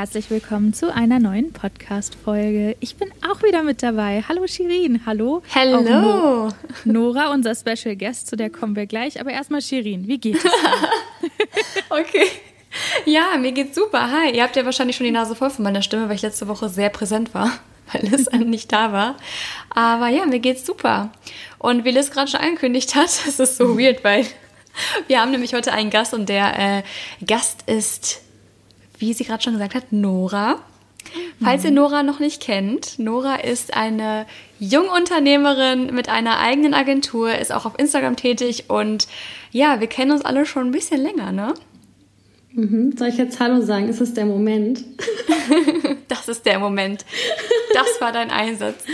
herzlich willkommen zu einer neuen Podcast-Folge. Ich bin auch wieder mit dabei. Hallo Shirin, hallo. Hallo. No Nora, unser Special Guest, zu der kommen wir gleich. Aber erstmal Shirin, wie geht's okay. Ja, mir geht's super. Hi. Ihr habt ja wahrscheinlich schon die Nase voll von meiner Stimme, weil ich letzte Woche sehr präsent war, weil Liz nicht da war. Aber ja, mir geht's super. Und wie Liz gerade schon angekündigt hat, es ist so weird, weil wir haben nämlich heute einen Gast und der äh, Gast ist wie sie gerade schon gesagt hat, Nora. Falls ihr Nora noch nicht kennt, Nora ist eine Jungunternehmerin mit einer eigenen Agentur, ist auch auf Instagram tätig und ja, wir kennen uns alle schon ein bisschen länger, ne? Mhm. Soll ich jetzt Hallo sagen? Ist es der Moment? das ist der Moment. Das war dein Einsatz.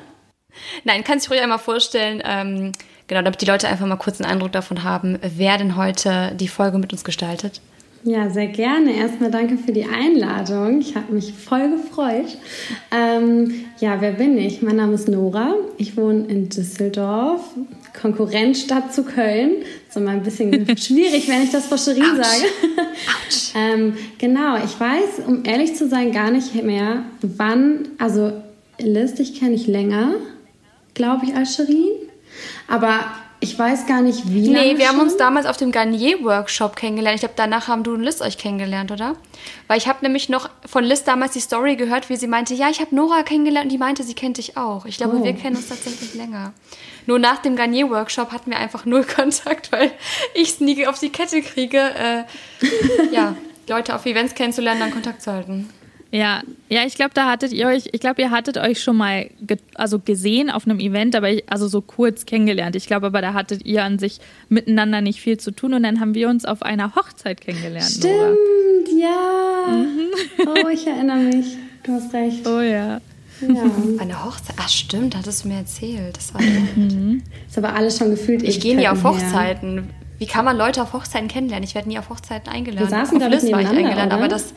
Nein, kannst du ruhig einmal vorstellen, ähm, genau, damit die Leute einfach mal kurz einen Eindruck davon haben, wer denn heute die Folge mit uns gestaltet. Ja, sehr gerne. Erstmal danke für die Einladung. Ich habe mich voll gefreut. Ähm, ja, wer bin ich? Mein Name ist Nora. Ich wohne in Düsseldorf, Konkurrenzstadt zu Köln. So mal ein bisschen schwierig, wenn ich das vor Scherin sage. ähm, genau, ich weiß, um ehrlich zu sein, gar nicht mehr, wann, also Liz, dich kenne ich länger, glaube ich, als Scherin. Aber ich weiß gar nicht, wie lange Nee, wir schon? haben uns damals auf dem Garnier-Workshop kennengelernt. Ich glaube, danach haben du und Liz euch kennengelernt, oder? Weil ich habe nämlich noch von Liz damals die Story gehört, wie sie meinte, ja, ich habe Nora kennengelernt und die meinte, sie kennt dich auch. Ich glaube, oh. wir kennen uns tatsächlich länger. Nur nach dem Garnier-Workshop hatten wir einfach null Kontakt, weil ich es nie auf die Kette kriege, äh, ja, Leute auf Events kennenzulernen, dann Kontakt zu halten. Ja, ja, ich glaube, da hattet ihr euch, ich glaube, ihr hattet euch schon mal ge also gesehen auf einem Event, aber ich, also so kurz kennengelernt. Ich glaube, aber da hattet ihr an sich miteinander nicht viel zu tun und dann haben wir uns auf einer Hochzeit kennengelernt. Stimmt, Nora. ja. Mhm. Oh, ich erinnere mich. Du hast recht. Oh ja. Ja. Eine Hochzeit. Ach stimmt, hattest du mir erzählt. Das war mhm. Ist aber alles schon gefühlt. Ich gehe nie auf Hochzeiten. Her. Wie kann man Leute auf Hochzeiten kennenlernen? Ich werde nie auf Hochzeiten eingeladen. Wir saßen auf Liz war ich eingeladen, oder? aber das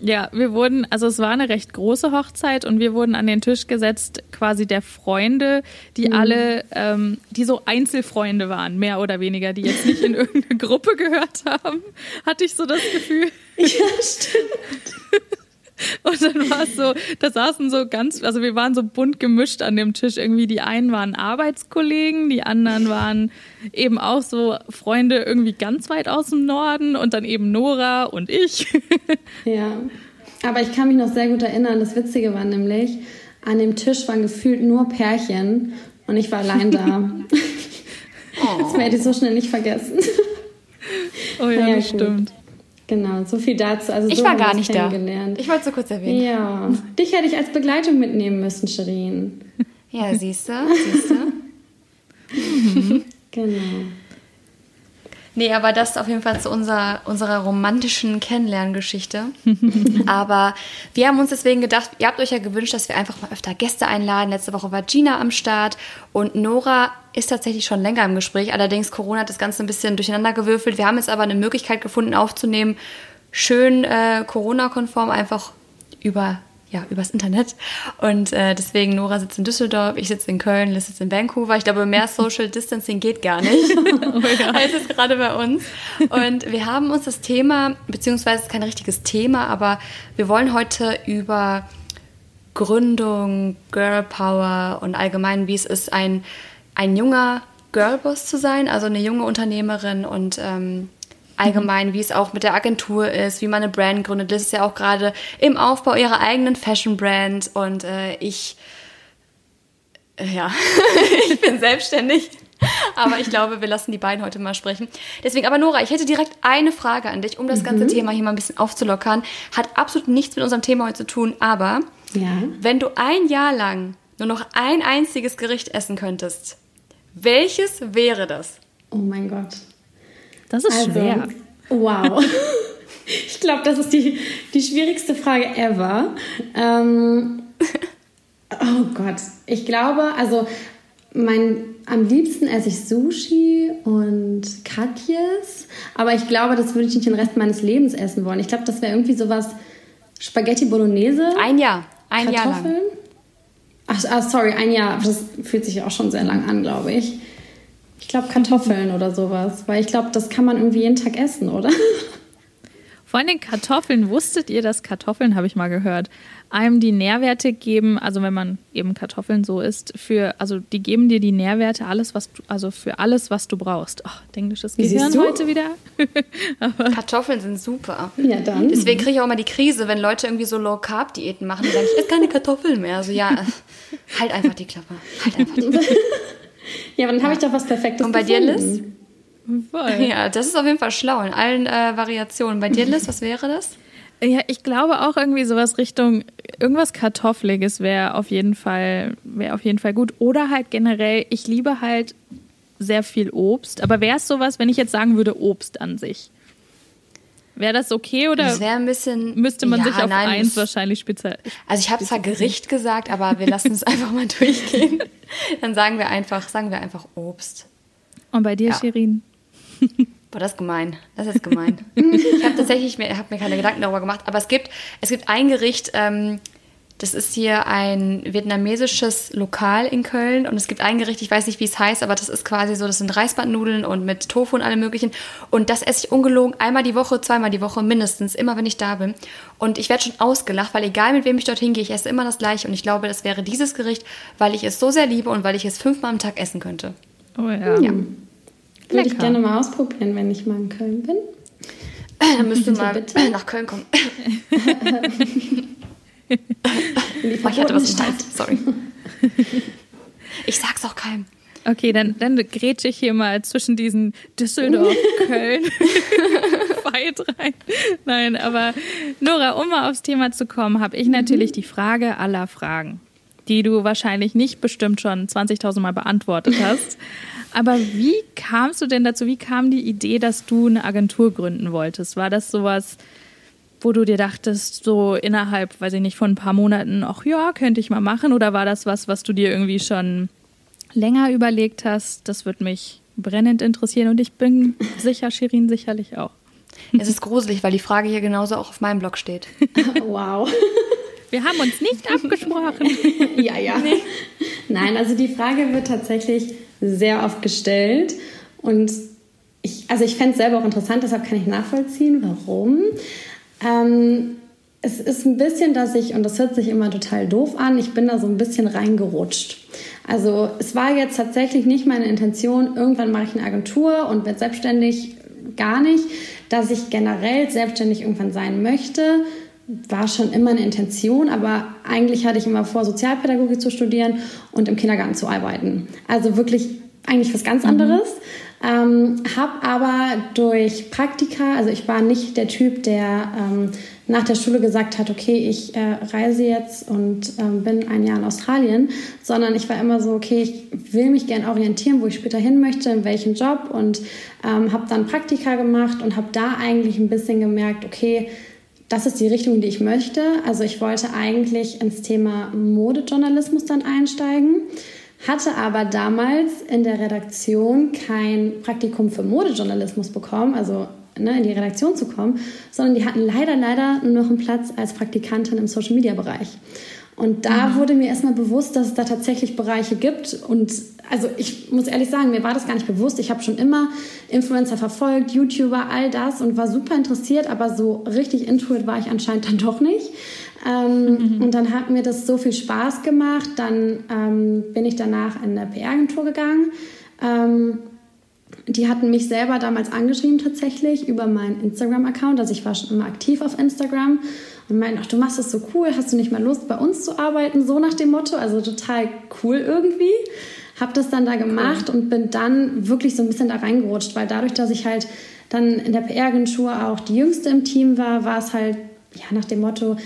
ja, wir wurden, also es war eine recht große Hochzeit und wir wurden an den Tisch gesetzt, quasi der Freunde, die mhm. alle, ähm, die so Einzelfreunde waren, mehr oder weniger, die jetzt nicht in irgendeine Gruppe gehört haben, hatte ich so das Gefühl. Ja, stimmt. Und dann war es so, da saßen so ganz, also wir waren so bunt gemischt an dem Tisch. Irgendwie die einen waren Arbeitskollegen, die anderen waren eben auch so Freunde irgendwie ganz weit aus dem Norden und dann eben Nora und ich. Ja, aber ich kann mich noch sehr gut erinnern. Das Witzige war nämlich, an dem Tisch waren gefühlt nur Pärchen und ich war allein da. Das werde ich so schnell nicht vergessen. Oh ja, ja das gut. stimmt. Genau, so viel dazu. Also ich so war gar nicht da. Ich wollte es so kurz erwähnen. Ja, dich hätte ich als Begleitung mitnehmen müssen, Shirin. Ja, siehst du, siehst du. genau. Nee, aber das ist auf jeden Fall zu unserer, unserer romantischen Kennenlerngeschichte. aber wir haben uns deswegen gedacht, ihr habt euch ja gewünscht, dass wir einfach mal öfter Gäste einladen. Letzte Woche war Gina am Start und Nora ist tatsächlich schon länger im Gespräch. Allerdings Corona hat das Ganze ein bisschen durcheinander gewürfelt. Wir haben jetzt aber eine Möglichkeit gefunden, aufzunehmen, schön äh, Corona-konform einfach über ja, übers Internet. Und äh, deswegen, Nora sitzt in Düsseldorf, ich sitze in Köln, Liz sitzt in Vancouver. Ich glaube, mehr Social Distancing geht gar nicht, oh ja. als es gerade bei uns. Und wir haben uns das Thema, beziehungsweise es ist kein richtiges Thema, aber wir wollen heute über Gründung, Girl Power und allgemein, wie es ist, ein, ein junger Girlboss zu sein, also eine junge Unternehmerin und ähm, allgemein, wie es auch mit der Agentur ist, wie man eine Brand gründet. Das ist ja auch gerade im Aufbau ihrer eigenen Fashion-Brand und äh, ich, äh, ja, ich bin selbstständig. Aber ich glaube, wir lassen die beiden heute mal sprechen. Deswegen, aber Nora, ich hätte direkt eine Frage an dich, um das ganze mhm. Thema hier mal ein bisschen aufzulockern. Hat absolut nichts mit unserem Thema heute zu tun, aber ja. wenn du ein Jahr lang nur noch ein einziges Gericht essen könntest, welches wäre das? Oh mein Gott. Das ist also, schwer. Wow. ich glaube, das ist die, die schwierigste Frage ever. Ähm, oh Gott. Ich glaube, also mein, am liebsten esse ich Sushi und Katjes, aber ich glaube, das würde ich nicht den Rest meines Lebens essen wollen. Ich glaube, das wäre irgendwie sowas Spaghetti Bolognese. Ein Jahr. ein Jahr lang. Ach, ah, sorry, ein Jahr. Das fühlt sich auch schon sehr lang an, glaube ich. Ich glaube Kartoffeln oder sowas, weil ich glaube, das kann man irgendwie jeden Tag essen, oder? Vor allem Kartoffeln, wusstet ihr, dass Kartoffeln, habe ich mal gehört, einem die Nährwerte geben, also wenn man eben Kartoffeln so isst, für, also die geben dir die Nährwerte, alles, was du, also für alles, was du brauchst. Ach, englisches Gehirn heute wieder. Kartoffeln sind super. Ja, dann. Deswegen kriege ich auch immer die Krise, wenn Leute irgendwie so Low-Carb-Diäten machen und sagen, ich esse keine Kartoffeln mehr. Also ja, halt einfach die Klappe. Halt einfach die Klappe. ja, aber dann habe ich doch was Perfektes Und bei gefunden. dir, Liz? Voll. Ja, das ist auf jeden Fall schlau in allen äh, Variationen. Bei dir, Liz, was wäre das? Ja, ich glaube auch irgendwie sowas Richtung irgendwas kartoffeliges wäre auf jeden Fall wäre auf jeden Fall gut oder halt generell, ich liebe halt sehr viel Obst, aber wäre es sowas, wenn ich jetzt sagen würde Obst an sich? Wäre das okay oder das ein bisschen, müsste man ja, sich auf nein, eins wahrscheinlich speziell? Also ich habe zwar Gericht gesagt, aber wir lassen es einfach mal durchgehen. Dann sagen wir einfach, sagen wir einfach Obst. Und bei dir, ja. Shirin? Boah, das ist gemein. Das ist gemein. ich habe tatsächlich mir, hab mir keine Gedanken darüber gemacht, aber es gibt, es gibt ein Gericht, ähm, das ist hier ein vietnamesisches Lokal in Köln und es gibt ein Gericht, ich weiß nicht, wie es heißt, aber das ist quasi so, das sind Reisbandnudeln und mit Tofu und allem möglichen und das esse ich ungelogen einmal die Woche, zweimal die Woche mindestens, immer wenn ich da bin und ich werde schon ausgelacht, weil egal mit wem ich dorthin gehe, ich esse immer das gleiche und ich glaube, das wäre dieses Gericht, weil ich es so sehr liebe und weil ich es fünfmal am Tag essen könnte. Oh ja. ja. Würde ich gerne mal ausprobieren, wenn ich mal in Köln bin. Dann müsst du mal bitte? nach Köln kommen. in die oh, ich hatte was im Hals. Sorry. Ich sag's auch keinem. Okay, dann, dann grätsche ich hier mal zwischen diesen Düsseldorf, Köln Fight rein. Nein, aber Nora, um mal aufs Thema zu kommen, habe ich natürlich mhm. die Frage aller Fragen, die du wahrscheinlich nicht bestimmt schon 20.000 Mal beantwortet hast. Aber wie kamst du denn dazu? Wie kam die Idee, dass du eine Agentur gründen wolltest? War das sowas, wo du dir dachtest, so innerhalb, weiß ich nicht, von ein paar Monaten, ach ja, könnte ich mal machen? Oder war das was, was du dir irgendwie schon länger überlegt hast? Das würde mich brennend interessieren und ich bin sicher, Shirin sicherlich auch. Es ist gruselig, weil die Frage hier genauso auch auf meinem Blog steht. wow. Wir haben uns nicht abgesprochen. ja, ja. Nee. Nein, also die Frage wird tatsächlich sehr oft gestellt. Und ich, also ich fände es selber auch interessant, deshalb kann ich nachvollziehen, warum. Ähm, es ist ein bisschen, dass ich, und das hört sich immer total doof an, ich bin da so ein bisschen reingerutscht. Also es war jetzt tatsächlich nicht meine Intention, irgendwann mache ich eine Agentur und werde selbstständig, gar nicht. Dass ich generell selbstständig irgendwann sein möchte, war schon immer eine Intention, aber eigentlich hatte ich immer vor, Sozialpädagogik zu studieren und im Kindergarten zu arbeiten. Also wirklich eigentlich was ganz mhm. anderes. Mhm. Ähm, habe aber durch Praktika, also ich war nicht der Typ, der ähm, nach der Schule gesagt hat, okay, ich äh, reise jetzt und ähm, bin ein Jahr in Australien, sondern ich war immer so, okay, ich will mich gerne orientieren, wo ich später hin möchte, in welchem Job und ähm, habe dann Praktika gemacht und habe da eigentlich ein bisschen gemerkt, okay, das ist die Richtung, die ich möchte. Also ich wollte eigentlich ins Thema Modejournalismus dann einsteigen, hatte aber damals in der Redaktion kein Praktikum für Modejournalismus bekommen, also ne, in die Redaktion zu kommen, sondern die hatten leider, leider nur noch einen Platz als Praktikantin im Social-Media-Bereich. Und da mhm. wurde mir erstmal bewusst, dass es da tatsächlich Bereiche gibt. Und also ich muss ehrlich sagen, mir war das gar nicht bewusst. Ich habe schon immer Influencer verfolgt, YouTuber, all das und war super interessiert, aber so richtig intuit war ich anscheinend dann doch nicht. Ähm, mhm. Und dann hat mir das so viel Spaß gemacht. Dann ähm, bin ich danach in eine PR-Agentur gegangen. Ähm, die hatten mich selber damals angeschrieben tatsächlich über meinen Instagram-Account. Also ich war schon immer aktiv auf Instagram und meinten, ach, du machst das so cool, hast du nicht mal Lust, bei uns zu arbeiten? So nach dem Motto, also total cool irgendwie. Hab das dann da gemacht cool. und bin dann wirklich so ein bisschen da reingerutscht, weil dadurch, dass ich halt dann in der PR-Agentur auch die Jüngste im Team war, war es halt ja nach dem Motto,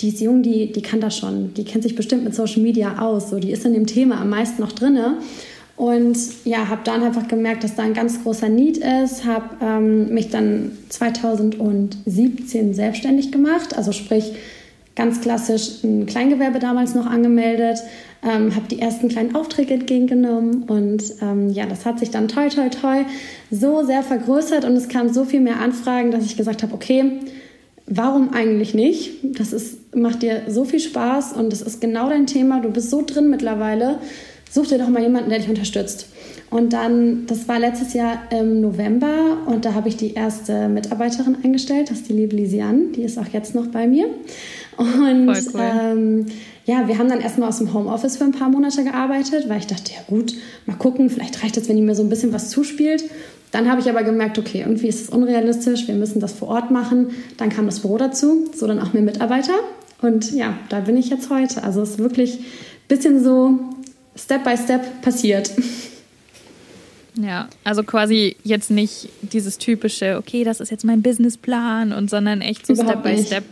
die ist jung, die, die kann das schon, die kennt sich bestimmt mit Social Media aus, so die ist in dem Thema am meisten noch drinne. Und ja, habe dann einfach gemerkt, dass da ein ganz großer Need ist, habe ähm, mich dann 2017 selbstständig gemacht, also sprich ganz klassisch ein Kleingewerbe damals noch angemeldet, ähm, habe die ersten kleinen Aufträge entgegengenommen. Und ähm, ja, das hat sich dann toll, toll, toll so sehr vergrößert. Und es kamen so viel mehr Anfragen, dass ich gesagt habe, okay, warum eigentlich nicht? Das ist, macht dir so viel Spaß und das ist genau dein Thema. Du bist so drin mittlerweile. Such dir doch mal jemanden, der dich unterstützt. Und dann, das war letztes Jahr im November und da habe ich die erste Mitarbeiterin eingestellt, das ist die liebe Lisiane, die ist auch jetzt noch bei mir. Und cool. ähm, ja, wir haben dann erstmal aus dem Homeoffice für ein paar Monate gearbeitet, weil ich dachte, ja gut, mal gucken, vielleicht reicht es, wenn die mir so ein bisschen was zuspielt. Dann habe ich aber gemerkt, okay, irgendwie ist es unrealistisch, wir müssen das vor Ort machen. Dann kam das Büro dazu, so dann auch mehr Mitarbeiter. Und ja, da bin ich jetzt heute. Also es ist wirklich ein bisschen so Step by Step passiert. Ja, also quasi jetzt nicht dieses typische, okay, das ist jetzt mein Businessplan und sondern echt so Überhaupt Step by nicht. Step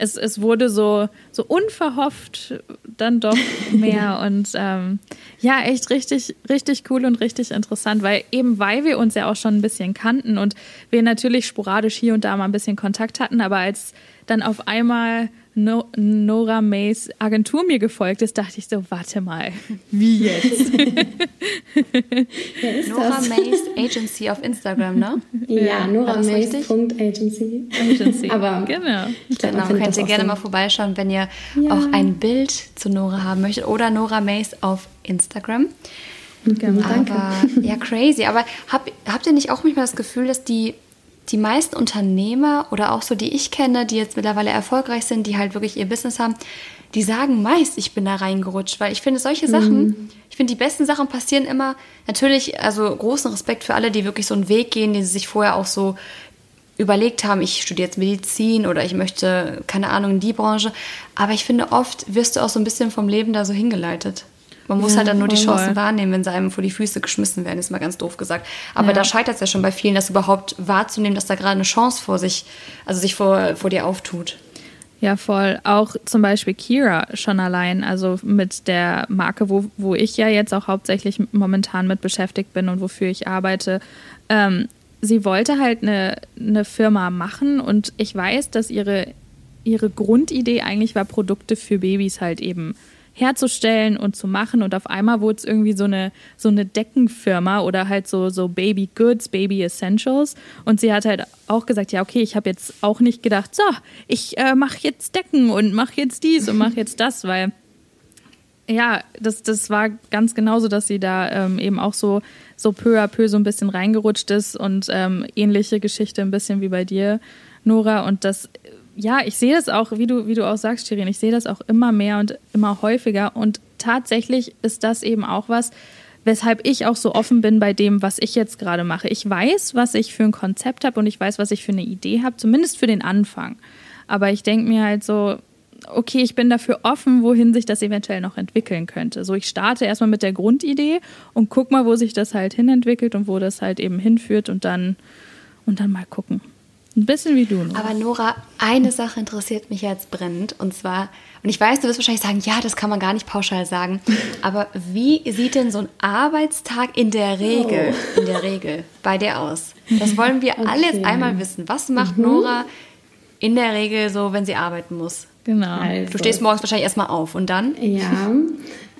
es, es wurde so, so unverhofft dann doch mehr und ähm, ja, echt richtig, richtig cool und richtig interessant, weil eben weil wir uns ja auch schon ein bisschen kannten und wir natürlich sporadisch hier und da mal ein bisschen Kontakt hatten, aber als dann auf einmal no Nora Mays Agentur mir gefolgt ist, dachte ich so, warte mal, wie jetzt? Nora Mays Agency auf Instagram, ne? Ja, Nora Mays.agency. Agency. Aber genau. Genau, könnt ihr gerne mal vorbeischauen, wenn ihr ja. auch ein Bild zu Nora haben möchtet oder Nora Mays auf Instagram. Genau, danke. Aber ja, crazy. Aber hab, habt ihr nicht auch manchmal das Gefühl, dass die die meisten Unternehmer oder auch so, die ich kenne, die jetzt mittlerweile erfolgreich sind, die halt wirklich ihr Business haben, die sagen meist, ich bin da reingerutscht, weil ich finde solche Sachen, mhm. ich finde die besten Sachen passieren immer, natürlich, also großen Respekt für alle, die wirklich so einen Weg gehen, den sie sich vorher auch so überlegt haben, ich studiere jetzt Medizin oder ich möchte, keine Ahnung, in die Branche, aber ich finde oft wirst du auch so ein bisschen vom Leben da so hingeleitet. Man muss ja, halt dann nur die Chancen wahrnehmen, wenn sie einem vor die Füße geschmissen werden, ist mal ganz doof gesagt. Aber ja. da scheitert es ja schon bei vielen, das überhaupt wahrzunehmen, dass da gerade eine Chance vor sich, also sich vor, vor dir auftut. Ja, voll. Auch zum Beispiel Kira schon allein, also mit der Marke, wo, wo ich ja jetzt auch hauptsächlich momentan mit beschäftigt bin und wofür ich arbeite. Ähm, sie wollte halt eine, eine Firma machen und ich weiß, dass ihre, ihre Grundidee eigentlich war, Produkte für Babys halt eben herzustellen und zu machen. Und auf einmal wurde es irgendwie so eine, so eine Deckenfirma oder halt so, so Baby Goods, Baby Essentials. Und sie hat halt auch gesagt, ja, okay, ich habe jetzt auch nicht gedacht, so, ich äh, mache jetzt Decken und mache jetzt dies und mache jetzt das, weil ja, das, das war ganz genauso, dass sie da ähm, eben auch so, so peu à peu so ein bisschen reingerutscht ist und ähm, ähnliche Geschichte ein bisschen wie bei dir, Nora. Und das ja, ich sehe das auch, wie du, wie du auch sagst, Shirin, ich sehe das auch immer mehr und immer häufiger. Und tatsächlich ist das eben auch was, weshalb ich auch so offen bin bei dem, was ich jetzt gerade mache. Ich weiß, was ich für ein Konzept habe und ich weiß, was ich für eine Idee habe, zumindest für den Anfang. Aber ich denke mir halt so, okay, ich bin dafür offen, wohin sich das eventuell noch entwickeln könnte. So, ich starte erstmal mit der Grundidee und guck mal, wo sich das halt hinentwickelt und wo das halt eben hinführt und dann, und dann mal gucken. Ein bisschen wie du. Nora. Aber Nora, eine Sache interessiert mich jetzt brennend. Und zwar, und ich weiß, du wirst wahrscheinlich sagen, ja, das kann man gar nicht pauschal sagen. Aber wie sieht denn so ein Arbeitstag in der Regel, oh. in der Regel bei dir aus? Das wollen wir okay. alle jetzt einmal wissen. Was macht mhm. Nora in der Regel so, wenn sie arbeiten muss? Genau. Also. Du stehst morgens wahrscheinlich erstmal auf und dann? Ja.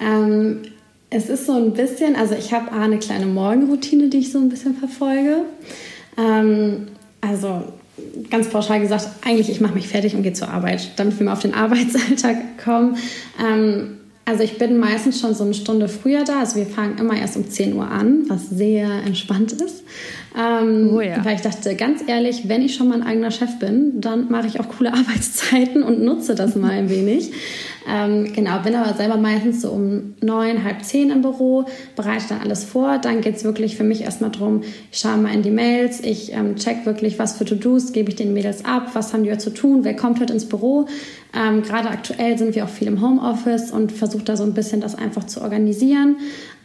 Ähm, es ist so ein bisschen, also ich habe eine kleine Morgenroutine, die ich so ein bisschen verfolge. Ähm, also ganz pauschal gesagt, eigentlich ich mache mich fertig und gehe zur Arbeit, damit wir mal auf den Arbeitsalltag kommen. Ähm, also ich bin meistens schon so eine Stunde früher da. Also wir fangen immer erst um 10 Uhr an, was sehr entspannt ist. Ähm, oh ja. Weil ich dachte, ganz ehrlich, wenn ich schon mein eigener Chef bin, dann mache ich auch coole Arbeitszeiten und nutze das mal ein wenig. Ähm, genau, bin aber selber meistens so um neun, halb zehn im Büro, bereite dann alles vor. Dann geht es wirklich für mich erstmal darum, ich schaue mal in die Mails, ich ähm, check wirklich, was für To-Dos gebe ich den Mädels ab, was haben die heute zu tun, wer kommt heute ins Büro. Ähm, Gerade aktuell sind wir auch viel im Homeoffice und versuche da so ein bisschen das einfach zu organisieren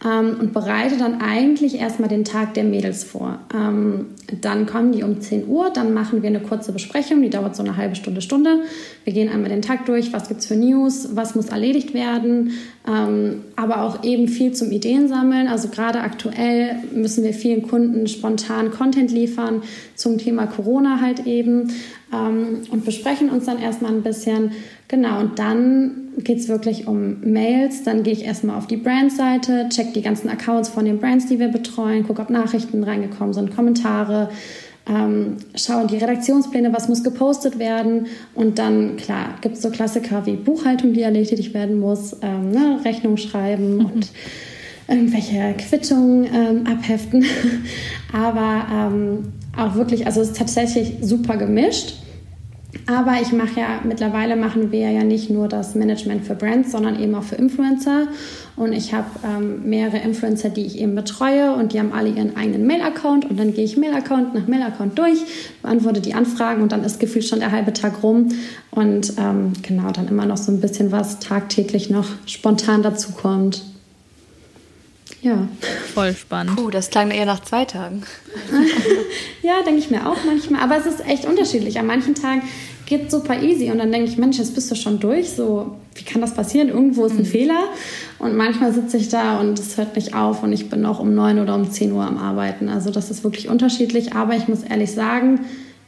ähm, und bereite dann eigentlich erstmal den Tag der Mädels vor. Ähm, dann kommen die um 10 Uhr, dann machen wir eine kurze Besprechung, die dauert so eine halbe Stunde, Stunde. Wir gehen einmal den Tag durch, was gibt es für News, was muss erledigt werden, ähm, aber auch eben viel zum Ideensammeln. Also gerade aktuell müssen wir vielen Kunden spontan Content liefern zum Thema Corona halt eben ähm, und besprechen uns dann erstmal ein bisschen. Genau, und dann geht es wirklich um Mails. Dann gehe ich erstmal auf die Brand-Seite, check die ganzen Accounts von den Brands, die wir betreuen, gucke, ob Nachrichten reingekommen sind, Kommentare. Ähm, schaue die Redaktionspläne, was muss gepostet werden. Und dann, klar, gibt es so Klassiker wie Buchhaltung, die erledigt werden muss, ähm, ne, Rechnung schreiben mhm. und irgendwelche Quittungen ähm, abheften. Aber ähm, auch wirklich, also es ist tatsächlich super gemischt. Aber ich mache ja, mittlerweile machen wir ja nicht nur das Management für Brands, sondern eben auch für Influencer. Und ich habe ähm, mehrere Influencer, die ich eben betreue und die haben alle ihren eigenen Mail-Account. Und dann gehe ich Mail-Account nach Mail-Account durch, beantworte die Anfragen und dann ist gefühlt schon der halbe Tag rum. Und ähm, genau, dann immer noch so ein bisschen was tagtäglich noch spontan dazukommt. Ja. Voll spannend. Puh, das klang eher nach zwei Tagen. ja, denke ich mir auch manchmal. Aber es ist echt unterschiedlich. An manchen Tagen geht es super easy und dann denke ich, Mensch, jetzt bist du schon durch. So, wie kann das passieren? Irgendwo ist ein mhm. Fehler. Und manchmal sitze ich da und es hört nicht auf und ich bin noch um neun oder um zehn Uhr am Arbeiten. Also das ist wirklich unterschiedlich. Aber ich muss ehrlich sagen,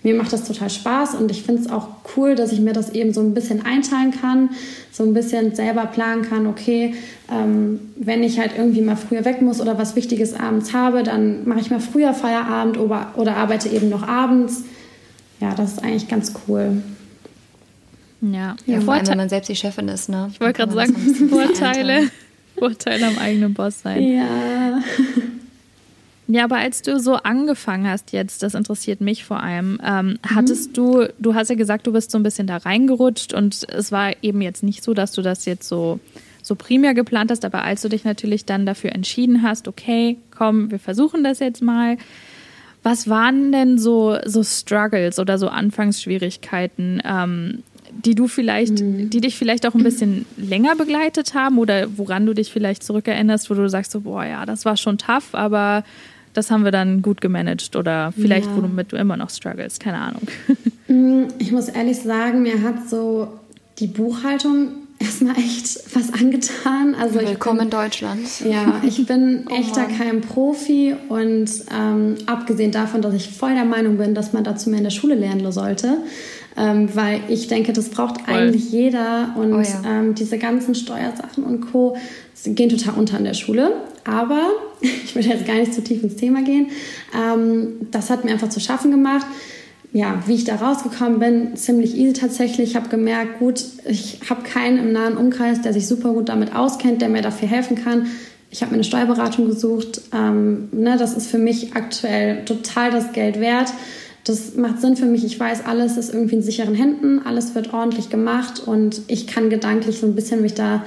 mir macht das total Spaß und ich finde es auch cool, dass ich mir das eben so ein bisschen einteilen kann, so ein bisschen selber planen kann, okay, ähm, wenn ich halt irgendwie mal früher weg muss oder was Wichtiges abends habe, dann mache ich mal früher Feierabend oder, oder arbeite eben noch abends. Ja, das ist eigentlich ganz cool. Ja, ja vor allem, wenn man selbst die Chefin ist, ne? Ich wollte gerade sagen, Vorteile, Vorteile am eigenen Boss sein. Ja. Ja, aber als du so angefangen hast jetzt, das interessiert mich vor allem, ähm, mhm. hattest du, du hast ja gesagt, du bist so ein bisschen da reingerutscht und es war eben jetzt nicht so, dass du das jetzt so, so primär geplant hast, aber als du dich natürlich dann dafür entschieden hast, okay, komm, wir versuchen das jetzt mal. Was waren denn so, so Struggles oder so Anfangsschwierigkeiten, ähm, die du vielleicht, mhm. die dich vielleicht auch ein bisschen länger begleitet haben oder woran du dich vielleicht zurückerinnerst, wo du sagst so, boah, ja, das war schon tough, aber das haben wir dann gut gemanagt oder vielleicht, ja. womit du immer noch struggles, keine Ahnung. Mm, ich muss ehrlich sagen, mir hat so die Buchhaltung erstmal echt was angetan. Also Willkommen bin, in Deutschland. Ja, ich bin oh echter kein Profi und ähm, abgesehen davon, dass ich voll der Meinung bin, dass man dazu mehr in der Schule lernen sollte, ähm, weil ich denke, das braucht voll. eigentlich jeder und oh ja. ähm, diese ganzen Steuersachen und Co. gehen total unter in der Schule. Aber ich will jetzt gar nicht zu tief ins Thema gehen. Ähm, das hat mir einfach zu schaffen gemacht. Ja, wie ich da rausgekommen bin, ziemlich easy tatsächlich. Ich habe gemerkt, gut, ich habe keinen im nahen Umkreis, der sich super gut damit auskennt, der mir dafür helfen kann. Ich habe mir eine Steuerberatung gesucht. Ähm, ne, das ist für mich aktuell total das Geld wert. Das macht Sinn für mich. Ich weiß, alles ist irgendwie in sicheren Händen, alles wird ordentlich gemacht und ich kann gedanklich so ein bisschen mich da,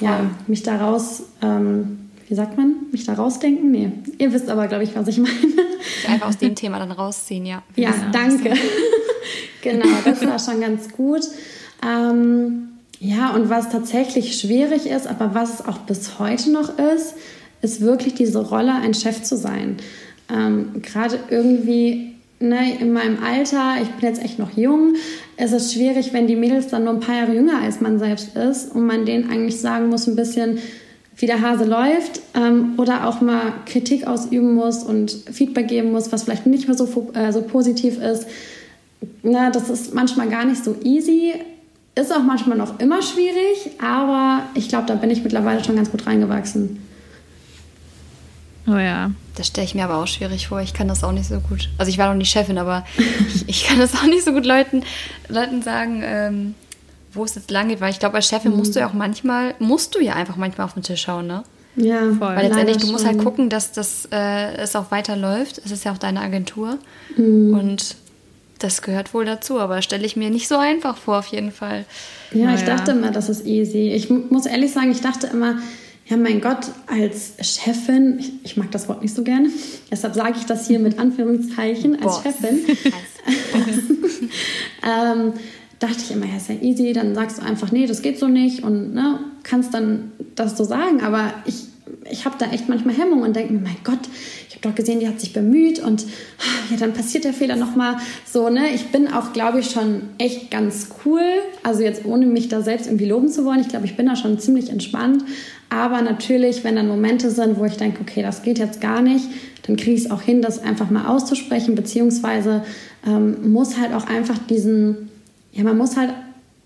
ja, mich da raus ähm, wie sagt man, mich da rausdenken? Nee, ihr wisst aber, glaube ich, was ich meine. Einfach aus dem Thema dann rausziehen, ja. Ja, danke. genau, das war schon ganz gut. Ähm, ja, und was tatsächlich schwierig ist, aber was es auch bis heute noch ist, ist wirklich diese Rolle, ein Chef zu sein. Ähm, Gerade irgendwie ne, in meinem Alter, ich bin jetzt echt noch jung, ist es schwierig, wenn die Mädels dann nur ein paar Jahre jünger als man selbst ist und man denen eigentlich sagen muss, ein bisschen, wie der Hase läuft ähm, oder auch mal Kritik ausüben muss und Feedback geben muss, was vielleicht nicht mehr so, äh, so positiv ist. Na, das ist manchmal gar nicht so easy. Ist auch manchmal noch immer schwierig, aber ich glaube, da bin ich mittlerweile schon ganz gut reingewachsen. Oh ja. Das stelle ich mir aber auch schwierig vor. Ich kann das auch nicht so gut. Also ich war noch nie Chefin, aber ich, ich, kann das auch nicht so gut Leuten, Leuten sagen. Ähm, wo es jetzt lang geht, weil ich glaube, als Chefin mhm. musst du ja auch manchmal, musst du ja einfach manchmal auf den Tisch schauen, ne? Ja, voll. Weil letztendlich, du musst halt gucken, dass das, äh, es auch weiterläuft. Es ist ja auch deine Agentur. Mhm. Und das gehört wohl dazu, aber stelle ich mir nicht so einfach vor, auf jeden Fall. Ja, naja. ich dachte immer, das ist easy. Ich muss ehrlich sagen, ich dachte immer, ja, mein Gott, als Chefin, ich, ich mag das Wort nicht so gerne, deshalb sage ich das hier mit Anführungszeichen, als Boss. Chefin. ähm, dachte ich immer, ja, ist ja easy, dann sagst du einfach, nee, das geht so nicht und ne, kannst dann das so sagen. Aber ich, ich habe da echt manchmal Hemmung und denke mir, mein Gott, ich habe doch gesehen, die hat sich bemüht und ah, ja, dann passiert der Fehler nochmal so, ne? Ich bin auch, glaube ich, schon echt ganz cool. Also jetzt ohne mich da selbst irgendwie loben zu wollen. Ich glaube, ich bin da schon ziemlich entspannt. Aber natürlich, wenn dann Momente sind, wo ich denke, okay, das geht jetzt gar nicht, dann kriege ich es auch hin, das einfach mal auszusprechen, beziehungsweise ähm, muss halt auch einfach diesen ja, man muss halt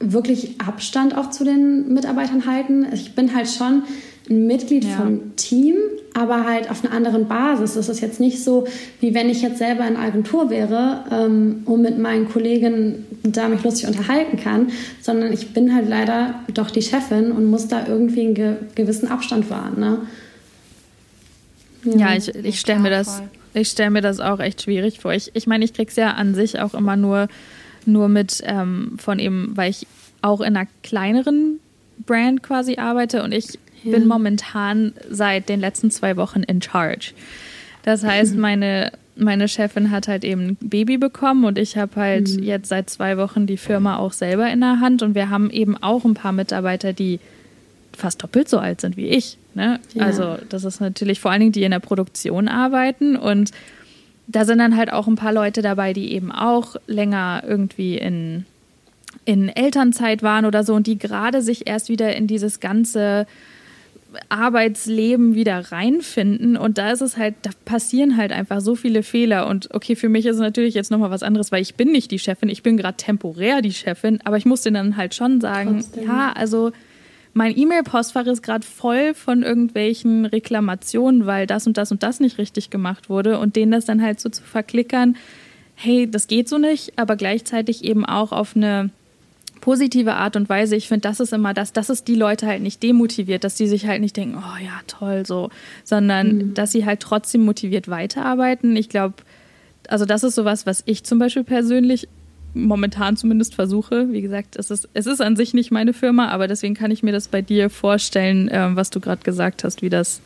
wirklich Abstand auch zu den Mitarbeitern halten. Ich bin halt schon ein Mitglied ja. vom Team, aber halt auf einer anderen Basis. Das ist jetzt nicht so, wie wenn ich jetzt selber in Agentur wäre ähm, und mit meinen Kollegen da mich lustig unterhalten kann, sondern ich bin halt leider doch die Chefin und muss da irgendwie einen ge gewissen Abstand wahren. Ne? Ja, ja ich, ich stelle mir das. Ich stelle mir das auch echt schwierig vor. Ich, ich meine, ich kriege es ja an sich auch immer nur, nur mit ähm, von eben, weil ich auch in einer kleineren Brand quasi arbeite und ich ja. bin momentan seit den letzten zwei Wochen in charge. Das heißt, meine, meine Chefin hat halt eben ein Baby bekommen und ich habe halt mhm. jetzt seit zwei Wochen die Firma auch selber in der Hand und wir haben eben auch ein paar Mitarbeiter, die fast doppelt so alt sind wie ich. Ne? Ja. Also das ist natürlich vor allen Dingen, die in der Produktion arbeiten und da sind dann halt auch ein paar Leute dabei, die eben auch länger irgendwie in, in Elternzeit waren oder so und die gerade sich erst wieder in dieses ganze Arbeitsleben wieder reinfinden. Und da ist es halt, da passieren halt einfach so viele Fehler. Und okay, für mich ist es natürlich jetzt nochmal was anderes, weil ich bin nicht die Chefin, ich bin gerade temporär die Chefin, aber ich muss denen dann halt schon sagen, Trotzdem. ja, also mein E-Mail-Postfach ist gerade voll von irgendwelchen Reklamationen, weil das und das und das nicht richtig gemacht wurde und denen das dann halt so zu verklickern, hey, das geht so nicht, aber gleichzeitig eben auch auf eine positive Art und Weise. Ich finde, das ist immer das, dass es die Leute halt nicht demotiviert, dass die sich halt nicht denken, oh ja, toll, so, sondern mhm. dass sie halt trotzdem motiviert weiterarbeiten. Ich glaube, also das ist sowas, was ich zum Beispiel persönlich momentan zumindest versuche. Wie gesagt, es ist, es ist an sich nicht meine Firma, aber deswegen kann ich mir das bei dir vorstellen, äh, was du gerade gesagt hast, wie das,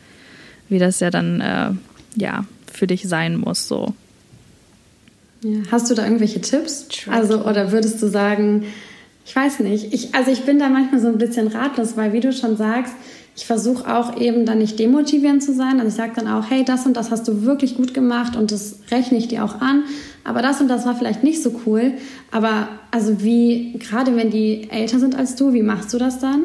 wie das ja dann äh, ja, für dich sein muss. So. Ja. Hast du da irgendwelche Tipps? Also, oder würdest du sagen, ich weiß nicht. Ich, also ich bin da manchmal so ein bisschen ratlos, weil wie du schon sagst, ich versuche auch eben dann nicht demotivierend zu sein. Also ich sage dann auch, hey, das und das hast du wirklich gut gemacht und das rechne ich dir auch an. Aber das und das war vielleicht nicht so cool. Aber also wie, gerade wenn die älter sind als du, wie machst du das dann?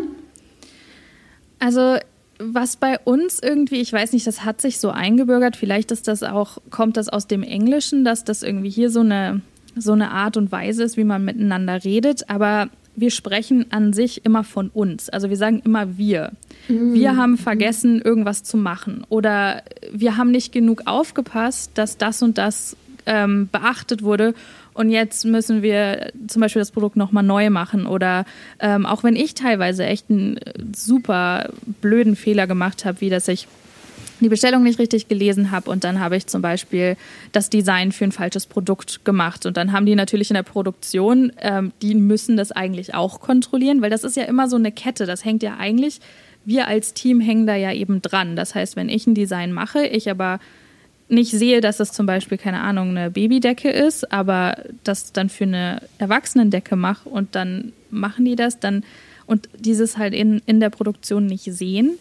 Also was bei uns irgendwie, ich weiß nicht, das hat sich so eingebürgert. Vielleicht ist das auch, kommt das aus dem Englischen, dass das irgendwie hier so eine so eine Art und Weise ist, wie man miteinander redet, aber wir sprechen an sich immer von uns. Also wir sagen immer wir. Mhm. Wir haben vergessen, irgendwas zu machen oder wir haben nicht genug aufgepasst, dass das und das ähm, beachtet wurde und jetzt müssen wir zum Beispiel das Produkt nochmal neu machen. Oder ähm, auch wenn ich teilweise echt einen super blöden Fehler gemacht habe, wie dass ich die Bestellung nicht richtig gelesen habe und dann habe ich zum Beispiel das Design für ein falsches Produkt gemacht und dann haben die natürlich in der Produktion, ähm, die müssen das eigentlich auch kontrollieren, weil das ist ja immer so eine Kette, das hängt ja eigentlich, wir als Team hängen da ja eben dran. Das heißt, wenn ich ein Design mache, ich aber nicht sehe, dass es zum Beispiel, keine Ahnung, eine Babydecke ist, aber das dann für eine Erwachsenendecke mache und dann machen die das, dann und dieses halt in, in der Produktion nicht sehen,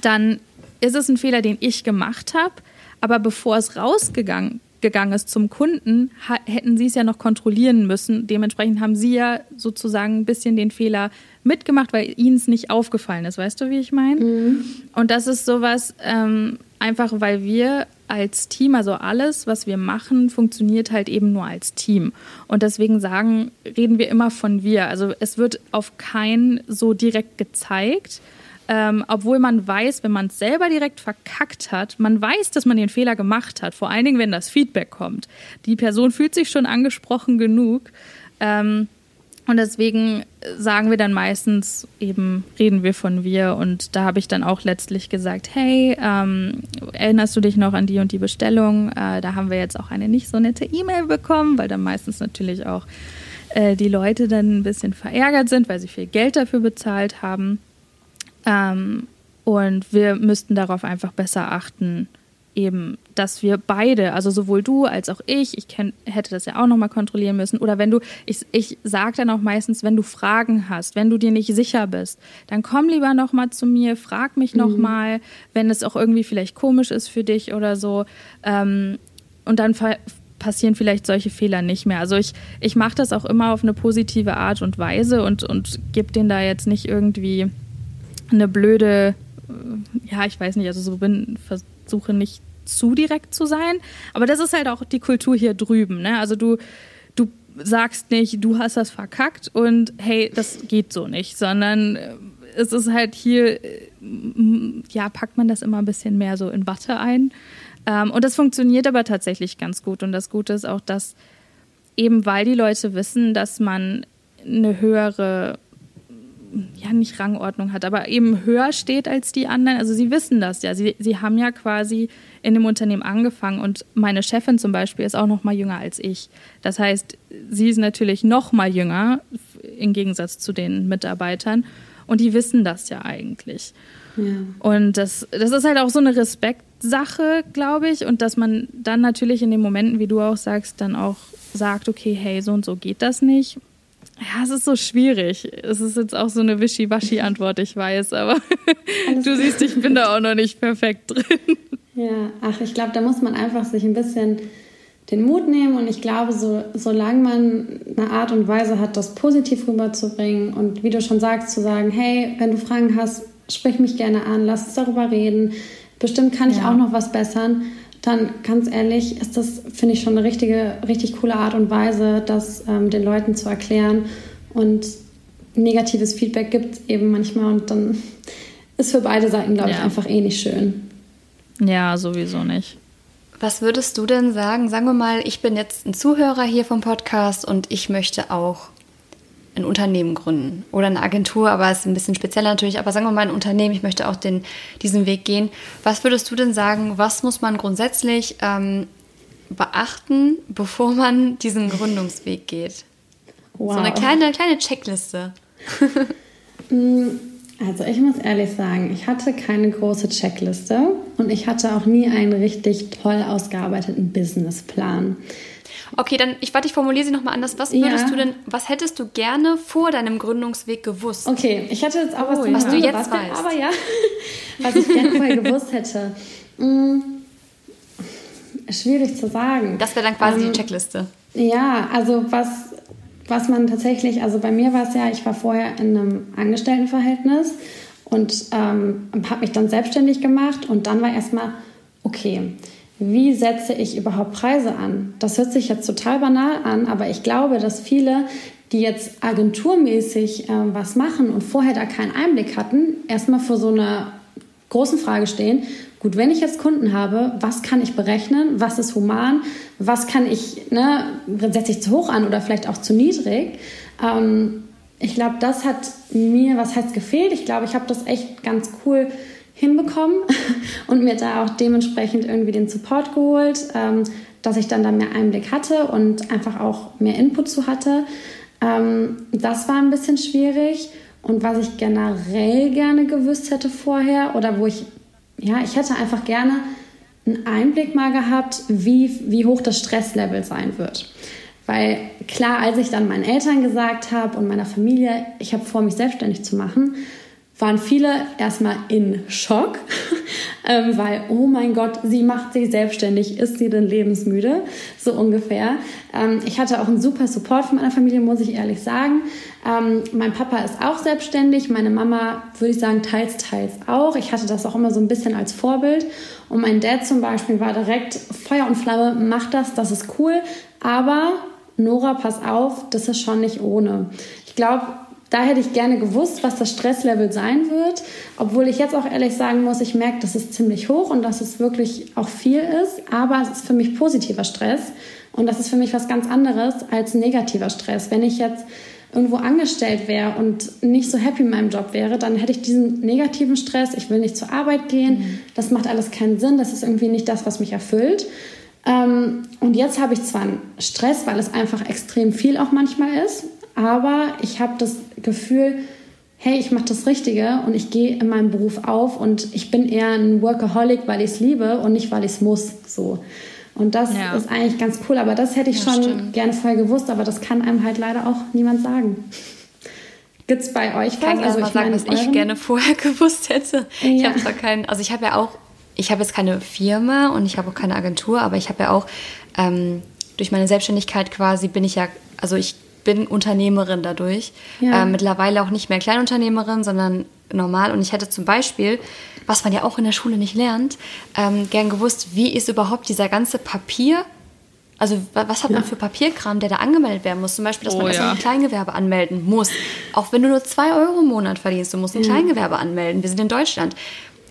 dann ist es ein Fehler, den ich gemacht habe, aber bevor es rausgegangen gegangen ist zum Kunden, hätten sie es ja noch kontrollieren müssen. Dementsprechend haben sie ja sozusagen ein bisschen den Fehler mitgemacht, weil ihnen es nicht aufgefallen ist. Weißt du, wie ich meine? Mhm. Und das ist sowas, ähm, einfach weil wir als Team, also alles, was wir machen, funktioniert halt eben nur als Team. Und deswegen sagen, reden wir immer von wir. Also es wird auf keinen so direkt gezeigt ähm, obwohl man weiß, wenn man es selber direkt verkackt hat, man weiß, dass man den Fehler gemacht hat, vor allen Dingen, wenn das Feedback kommt. Die Person fühlt sich schon angesprochen genug. Ähm, und deswegen sagen wir dann meistens eben, reden wir von wir. Und da habe ich dann auch letztlich gesagt, hey, ähm, erinnerst du dich noch an die und die Bestellung? Äh, da haben wir jetzt auch eine nicht so nette E-Mail bekommen, weil dann meistens natürlich auch äh, die Leute dann ein bisschen verärgert sind, weil sie viel Geld dafür bezahlt haben. Ähm, und wir müssten darauf einfach besser achten, eben, dass wir beide, also sowohl du als auch ich, ich kenn, hätte das ja auch nochmal kontrollieren müssen, oder wenn du, ich, ich sage dann auch meistens, wenn du Fragen hast, wenn du dir nicht sicher bist, dann komm lieber nochmal zu mir, frag mich mhm. nochmal, wenn es auch irgendwie vielleicht komisch ist für dich oder so. Ähm, und dann passieren vielleicht solche Fehler nicht mehr. Also ich, ich mache das auch immer auf eine positive Art und Weise und, und gebe denen da jetzt nicht irgendwie eine blöde, äh, ja, ich weiß nicht, also so bin, versuche nicht zu direkt zu sein. Aber das ist halt auch die Kultur hier drüben. Ne? Also du, du sagst nicht, du hast das verkackt und hey, das geht so nicht, sondern äh, es ist halt hier, äh, ja, packt man das immer ein bisschen mehr so in Watte ein. Ähm, und das funktioniert aber tatsächlich ganz gut. Und das Gute ist auch, dass eben weil die Leute wissen, dass man eine höhere ja nicht Rangordnung hat, aber eben höher steht als die anderen. Also sie wissen das ja. Sie, sie haben ja quasi in dem Unternehmen angefangen und meine Chefin zum Beispiel ist auch noch mal jünger als ich. Das heißt, sie ist natürlich noch mal jünger im Gegensatz zu den Mitarbeitern und die wissen das ja eigentlich. Ja. Und das, das ist halt auch so eine Respektsache, glaube ich, und dass man dann natürlich in den Momenten, wie du auch sagst, dann auch sagt, okay, hey, so und so geht das nicht ja, es ist so schwierig. Es ist jetzt auch so eine Wischiwaschi-Antwort, ich weiß, aber du siehst, ich bin da auch noch nicht perfekt drin. Ja, ach, ich glaube, da muss man einfach sich ein bisschen den Mut nehmen und ich glaube, so, solange man eine Art und Weise hat, das positiv rüberzubringen und wie du schon sagst, zu sagen, hey, wenn du Fragen hast, sprich mich gerne an, lass uns darüber reden. Bestimmt kann ich ja. auch noch was bessern dann ganz ehrlich ist das, finde ich, schon eine richtige, richtig coole Art und Weise, das ähm, den Leuten zu erklären. Und negatives Feedback gibt es eben manchmal und dann ist für beide Seiten, glaube ja. ich, einfach eh nicht schön. Ja, sowieso nicht. Was würdest du denn sagen? Sagen wir mal, ich bin jetzt ein Zuhörer hier vom Podcast und ich möchte auch ein Unternehmen gründen oder eine Agentur, aber es ist ein bisschen spezieller natürlich, aber sagen wir mal ein Unternehmen, ich möchte auch den, diesen Weg gehen. Was würdest du denn sagen, was muss man grundsätzlich ähm, beachten, bevor man diesen Gründungsweg geht? Wow. So eine kleine, kleine Checkliste. Mm, also ich muss ehrlich sagen, ich hatte keine große Checkliste und ich hatte auch nie einen richtig toll ausgearbeiteten Businessplan. Okay, dann ich warte, ich formuliere sie nochmal anders. Was würdest ja. du denn, was hättest du gerne vor deinem Gründungsweg gewusst? Okay, ich hätte jetzt auch oh, was, ja. was du jetzt was weißt. Aber ja, was ich gerne vorher gewusst hätte. Hm, schwierig zu sagen. Das wäre dann quasi ähm, die Checkliste. Ja, also was, was man tatsächlich, also bei mir war es ja, ich war vorher in einem Angestelltenverhältnis und ähm, habe mich dann selbstständig gemacht und dann war erstmal, okay, wie setze ich überhaupt Preise an? Das hört sich jetzt total banal an, aber ich glaube, dass viele, die jetzt agenturmäßig äh, was machen und vorher da keinen Einblick hatten, erstmal vor so einer großen Frage stehen. Gut, wenn ich jetzt Kunden habe, was kann ich berechnen? Was ist human? Was kann ich, ne, setze ich zu hoch an oder vielleicht auch zu niedrig? Ähm, ich glaube, das hat mir, was heißt gefehlt? Ich glaube, ich habe das echt ganz cool hinbekommen und mir da auch dementsprechend irgendwie den Support geholt, ähm, dass ich dann da mehr Einblick hatte und einfach auch mehr Input zu hatte. Ähm, das war ein bisschen schwierig und was ich generell gerne gewusst hätte vorher oder wo ich, ja, ich hätte einfach gerne einen Einblick mal gehabt, wie, wie hoch das Stresslevel sein wird. Weil klar, als ich dann meinen Eltern gesagt habe und meiner Familie, ich habe vor, mich selbstständig zu machen, waren viele erstmal in Schock, ähm, weil, oh mein Gott, sie macht sich selbstständig, ist sie denn lebensmüde? So ungefähr. Ähm, ich hatte auch einen super Support von meiner Familie, muss ich ehrlich sagen. Ähm, mein Papa ist auch selbstständig, meine Mama, würde ich sagen, teils, teils auch. Ich hatte das auch immer so ein bisschen als Vorbild. Und mein Dad zum Beispiel war direkt Feuer und Flamme, mach das, das ist cool. Aber Nora, pass auf, das ist schon nicht ohne. Ich glaube, da hätte ich gerne gewusst, was das Stresslevel sein wird, obwohl ich jetzt auch ehrlich sagen muss, ich merke, dass es ziemlich hoch und dass es wirklich auch viel ist, aber es ist für mich positiver Stress und das ist für mich was ganz anderes als negativer Stress. Wenn ich jetzt irgendwo angestellt wäre und nicht so happy in meinem Job wäre, dann hätte ich diesen negativen Stress, ich will nicht zur Arbeit gehen, mhm. das macht alles keinen Sinn, das ist irgendwie nicht das, was mich erfüllt. Ähm, und jetzt habe ich zwar einen Stress, weil es einfach extrem viel auch manchmal ist, aber ich habe das Gefühl, hey, ich mache das Richtige und ich gehe in meinem Beruf auf und ich bin eher ein Workaholic, weil ich es liebe und nicht, weil ich es muss. So. Und das ja. ist eigentlich ganz cool, aber das hätte ich ja, schon stimmt. gerne vorher gewusst, aber das kann einem halt leider auch niemand sagen. Gibt es bei euch was? Kann also ich sagen, was ich gerne vorher gewusst hätte. Ja. Ich habe zwar keinen, also ich habe ja auch, ich habe jetzt keine Firma und ich habe auch keine Agentur, aber ich habe ja auch ähm, durch meine Selbstständigkeit quasi bin ich ja, also ich bin Unternehmerin dadurch. Ja. Äh, mittlerweile auch nicht mehr Kleinunternehmerin, sondern normal. Und ich hätte zum Beispiel, was man ja auch in der Schule nicht lernt, ähm, gern gewusst, wie ist überhaupt dieser ganze Papier Also was hat man für Papierkram, der da angemeldet werden muss? Zum Beispiel, dass Oh, man ja. ein Kleingewerbe anmelden muss. Auch wenn du nur zwei Euro im Monat verdienst, du musst ein Kleingewerbe anmelden. Wir sind in Deutschland.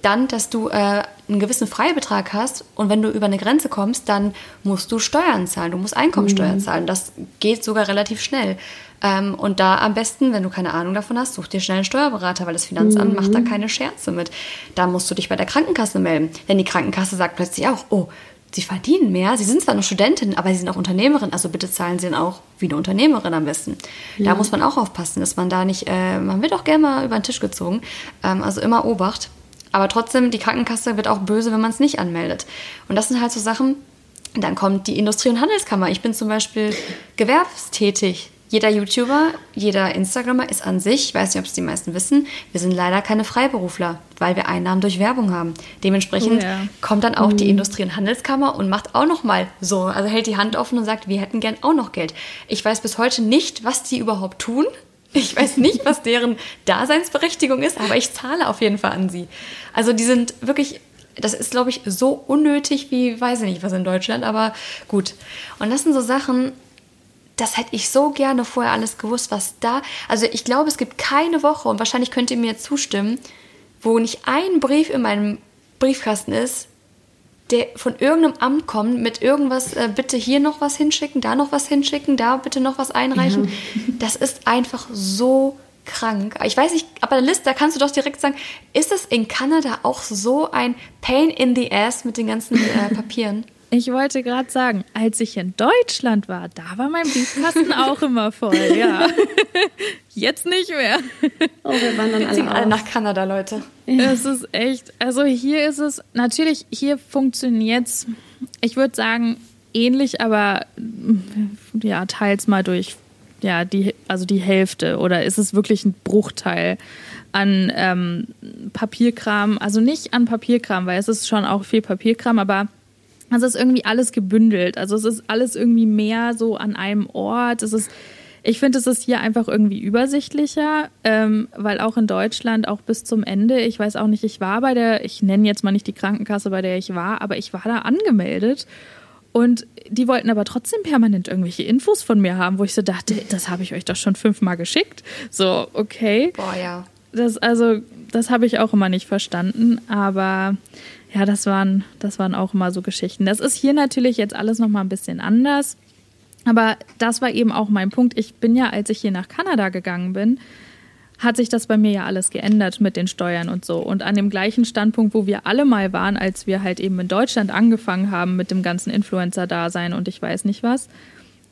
Dann, dass du äh, einen gewissen Freibetrag hast und wenn du über eine Grenze kommst, dann musst du Steuern zahlen. Du musst Einkommensteuer zahlen. Das geht sogar relativ schnell. Ähm, und da am besten, wenn du keine Ahnung davon hast, such dir schnell einen Steuerberater, weil das Finanzamt macht da keine Scherze mit. Da musst du dich bei der Krankenkasse melden. Denn die Krankenkasse sagt plötzlich auch, oh, Sie verdienen mehr, Sie sind zwar noch Studentin, aber Sie sind auch Unternehmerin, also bitte zahlen Sie dann auch wie eine Unternehmerin am besten. Da muss man auch aufpassen, dass man da nicht, äh, man wird auch gerne mal über den Tisch gezogen, ähm, also immer Obacht. Aber trotzdem, die Krankenkasse wird auch böse, wenn man es nicht anmeldet. Und das sind halt so Sachen, dann kommt die Industrie- und Handelskammer. Ich bin zum Beispiel gewerbstätig. Jeder YouTuber, jeder Instagrammer ist an sich, ich weiß nicht, ob es die meisten wissen, wir sind leider keine Freiberufler, weil wir Einnahmen durch Werbung haben. Dementsprechend ja. kommt dann auch die Industrie- und Handelskammer und macht auch noch mal so, also hält die Hand offen und sagt, wir hätten gern auch noch Geld. Ich weiß bis heute nicht, was die überhaupt tun. Ich weiß nicht, was deren Daseinsberechtigung ist, aber ich zahle auf jeden Fall an sie. Also die sind wirklich, das ist, glaube ich, so unnötig wie, weiß ich nicht, was in Deutschland, aber gut. Und das sind so Sachen, das hätte ich so gerne vorher alles gewusst, was da. Also ich glaube, es gibt keine Woche, und wahrscheinlich könnt ihr mir zustimmen, wo nicht ein Brief in meinem Briefkasten ist, der von irgendeinem Amt kommt mit irgendwas, äh, bitte hier noch was hinschicken, da noch was hinschicken, da bitte noch was einreichen. Das ist einfach so krank. Ich weiß nicht, aber Liz, da kannst du doch direkt sagen, ist es in Kanada auch so ein Pain in the Ass mit den ganzen äh, Papieren? Ich wollte gerade sagen, als ich in Deutschland war, da war mein Briefkasten auch immer voll, ja. Jetzt nicht mehr. Oh, wir waren dann Ziehen alle alle nach Kanada, Leute. Es ist echt, also hier ist es, natürlich, hier funktioniert es, ich würde sagen, ähnlich, aber mm, ja, teils mal durch, ja, die, also die Hälfte oder ist es wirklich ein Bruchteil an ähm, Papierkram, also nicht an Papierkram, weil es ist schon auch viel Papierkram, aber es ist irgendwie alles gebündelt. Also es ist alles irgendwie mehr so an einem Ort. Es ist, ich finde, es ist hier einfach irgendwie übersichtlicher, ähm, weil auch in Deutschland auch bis zum Ende, ich weiß auch nicht, ich war bei der, ich nenne jetzt mal nicht die Krankenkasse, bei der ich war, aber ich war da angemeldet. Und die wollten aber trotzdem permanent irgendwelche Infos von mir haben, wo ich so dachte, das habe ich euch doch schon fünfmal geschickt. So, okay. Boah, ja. Das, also, das habe ich auch immer nicht verstanden, aber ja, das waren, das waren auch immer so Geschichten. Das ist hier natürlich jetzt alles nochmal ein bisschen anders. Aber das war eben auch mein Punkt. Ich bin ja, als ich hier nach Kanada gegangen bin, hat sich das bei mir ja alles geändert mit den Steuern und so. Und an dem gleichen Standpunkt, wo wir alle mal waren, als wir halt eben in Deutschland angefangen haben mit dem ganzen Influencer-Dasein und ich weiß nicht was,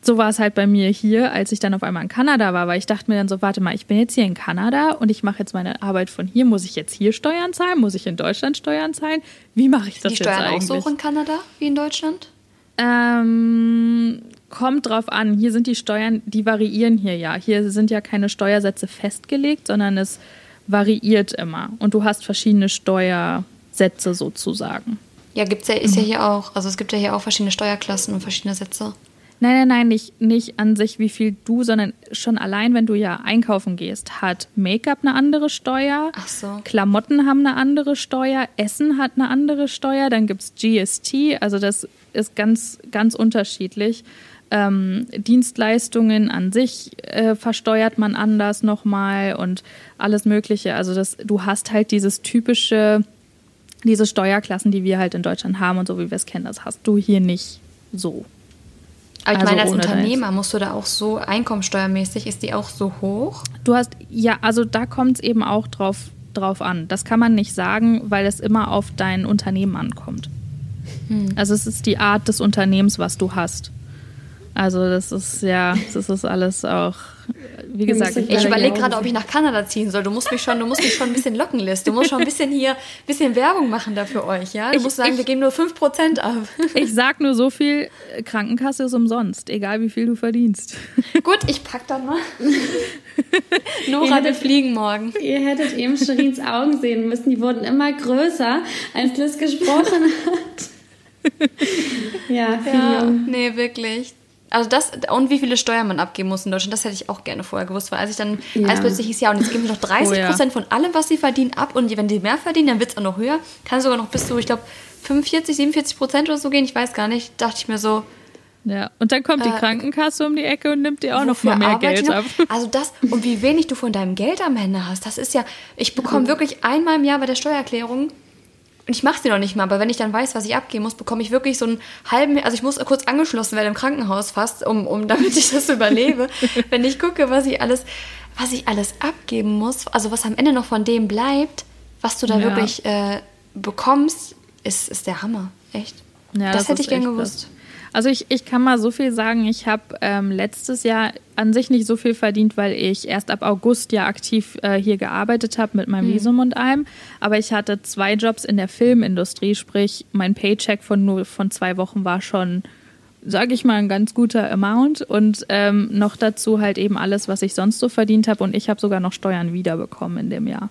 so war es halt bei mir hier, als ich dann auf einmal in Kanada war, weil ich dachte mir dann so, warte mal, ich bin jetzt hier in Kanada und ich mache jetzt meine Arbeit von hier. Muss ich jetzt hier Steuern zahlen? Muss ich in Deutschland Steuern zahlen? Wie mache ich das Die jetzt Steuern auch eigentlich? so hoch in Kanada wie in Deutschland? Ähm, kommt drauf an. Hier sind die Steuern, die variieren hier ja. Hier sind ja keine Steuersätze festgelegt, sondern es variiert immer. Und du hast verschiedene Steuersätze sozusagen. Ja, gibt's ja, ist ja hier auch. Also es gibt ja hier auch verschiedene Steuerklassen und verschiedene Sätze. Nein, nein, nein, nicht, nicht an sich, wie viel du, sondern schon allein, wenn du ja einkaufen gehst, hat Make-up eine andere Steuer. Ach so. Klamotten haben eine andere Steuer, Essen hat eine andere Steuer, dann gibt es GST, also das ist ganz, ganz unterschiedlich. Ähm, Dienstleistungen an sich äh, versteuert man anders nochmal und alles Mögliche. Also das, du hast halt dieses typische, diese Steuerklassen, die wir halt in Deutschland haben und so wie wir es kennen, das hast du hier nicht so. Aber ich Also meine, als Unternehmer musst du da auch so einkommensteuermäßig, ist die auch so hoch? Du hast, ja, also da kommt es eben auch drauf, drauf an. Das kann man nicht sagen, weil es immer auf dein Unternehmen ankommt. Also es ist die Art des Unternehmens, was du hast. Also das ist ja, das ist alles auch, wie gesagt, ich, überlege gerade, ob ich nach Kanada ziehen soll. Du musst mich schon, du musst mich schon ein bisschen locken, Liz. Du musst schon ein bisschen hier, ein bisschen Werbung machen da für euch, ja? Du Ich- musst sagen, ich- wir geben nur 5% ab. ich sag nur so viel, Krankenkasse ist umsonst, egal wie viel du verdienst. Gut, ich pack dann mal. Nora, wir fliegen morgen. Ihr hättet eben Sherins Augen sehen müssen. Die wurden immer größer, als Liz gesprochen hat. ja, Ja, nee, wirklich. Also das, und wie viele Steuern man abgeben muss in Deutschland, das hätte ich auch gerne vorher gewusst, weil als ich dann, Ja. als plötzlich hieß, ja, und jetzt geben wir noch 30 Oh ja. Prozent von allem, was sie verdienen, ab und wenn die mehr verdienen, dann wird es auch noch höher, kann sogar noch bis zu, ich glaube, 45, 47 Prozent oder so gehen, ich weiß gar nicht, dachte ich mir so, Ja, und dann kommt die äh, Krankenkasse um die Ecke und nimmt dir auch noch mal mehr Geld ab. Also das, und wie wenig du von deinem Geld am Ende hast, das ist ja, ich bekomme ja. wirklich einmal im Jahr bei der Steuererklärung und ich mache sie noch nicht mal, aber wenn ich dann weiß, was ich abgeben muss, bekomme ich wirklich so einen halben, also ich muss kurz angeschlossen werden im Krankenhaus fast, um, um damit ich das überlebe. wenn ich gucke, was ich alles, was ich alles abgeben muss, also was am Ende noch von dem bleibt, was du da ja. wirklich äh, bekommst, ist, ist der Hammer. Echt. Ja, das, das hätte ich gern gewusst. Also ich, ich kann mal so viel sagen, ich habe ähm, letztes Jahr an sich nicht so viel verdient, weil ich erst ab August ja aktiv äh, hier gearbeitet habe mit meinem mhm. Visum und allem. Aber ich hatte zwei Jobs in der Filmindustrie, sprich mein Paycheck von nur von zwei Wochen war schon, sage ich mal, ein ganz guter Amount. Und ähm, noch dazu halt eben alles, was ich sonst so verdient habe. Und ich habe sogar noch Steuern wiederbekommen in dem Jahr.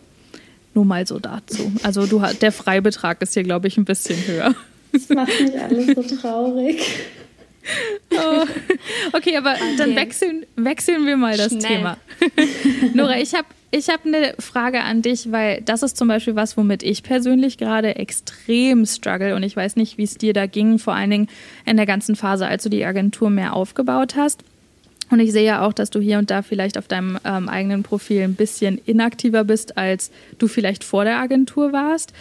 Nur mal so dazu. Also du, der Freibetrag ist hier, glaube ich, ein bisschen höher. Das macht mich alles so traurig. Oh. Okay, aber okay. dann wechseln, wechseln wir mal das Schnell. Thema. Nora, ich habe ich hab eine Frage an dich, weil das ist zum Beispiel was, womit ich persönlich gerade extrem struggle und ich weiß nicht, wie es dir da ging, vor allen Dingen in der ganzen Phase, als du die Agentur mehr aufgebaut hast. Und ich sehe ja auch, dass du hier und da vielleicht auf deinem ähm, eigenen Profil ein bisschen inaktiver bist, als du vielleicht vor der Agentur warst.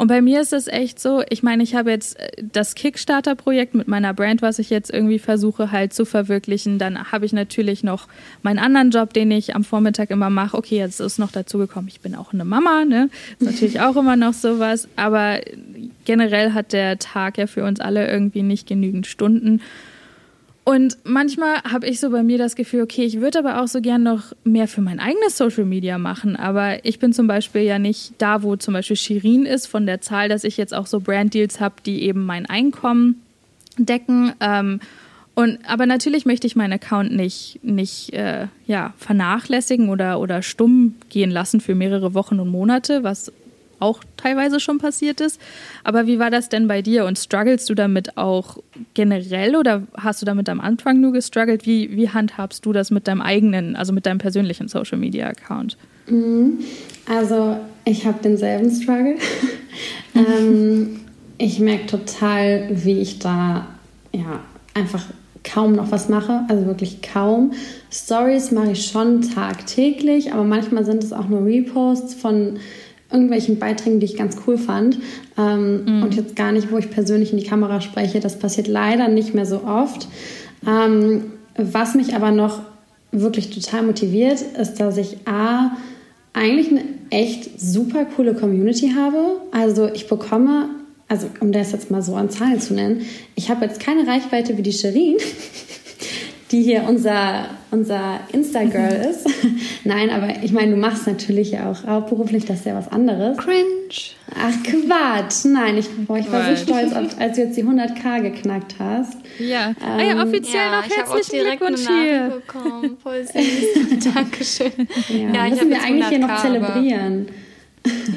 Und bei mir ist es echt so, ich meine, ich habe jetzt äh, das Kickstarter-Projekt mit meiner Brand, was ich jetzt irgendwie versuche halt zu verwirklichen. Dann habe ich natürlich noch meinen anderen Job, den ich am Vormittag immer mache. Okay, jetzt ist noch dazu gekommen, ich bin auch eine Mama, ne? Ist natürlich auch immer noch sowas. Aber generell hat der Tag ja für uns alle irgendwie nicht genügend Stunden. Und manchmal habe ich so bei mir das Gefühl, okay, ich würde aber auch so gern noch mehr für mein eigenes Social Media machen. Aber ich bin zum Beispiel ja nicht da, wo zum Beispiel Shirin ist, von der Zahl, dass ich jetzt auch so Brand-Deals habe, die eben mein Einkommen decken. Ähm, und, aber natürlich möchte ich meinen Account nicht, nicht äh, ja, vernachlässigen oder, oder stumm gehen lassen für mehrere Wochen und Monate, was auch teilweise schon passiert ist. Aber wie war das denn bei dir und strugglest du damit auch generell oder hast du damit am Anfang nur gestruggelt? Wie, wie handhabst du das mit deinem eigenen, also mit deinem persönlichen Social Media Account? Mhm. Also ich habe denselben Struggle. ähm, ich merke total, wie ich da ja einfach kaum noch was mache, also wirklich kaum. Stories mache ich schon tagtäglich, aber manchmal sind es auch nur Reposts von irgendwelchen Beiträgen, die ich ganz cool fand. Ähm, mhm. Und jetzt gar nicht, wo ich persönlich in die Kamera spreche. Das passiert leider nicht mehr so oft. Ähm, was mich aber noch wirklich total motiviert, ist, dass ich A, eigentlich eine echt super coole Community habe. Also ich bekomme, also um das jetzt mal so an Zahlen zu nennen, ich habe jetzt keine Reichweite wie die Sherin. die hier unser, unser Insta-Girl ist. Nein, aber ich meine, du machst natürlich auch hauptberuflich, das ist ja was anderes. Cringe. Ach Quatsch. Nein, ich, boah, ich war so stolz, als du jetzt die 100k geknackt hast. Ja, ähm, ah ja offiziell ja, noch herzlichen Glückwunsch hier. Voll süß. Dankeschön. Ja, ja müssen wir eigentlich hier noch zelebrieren.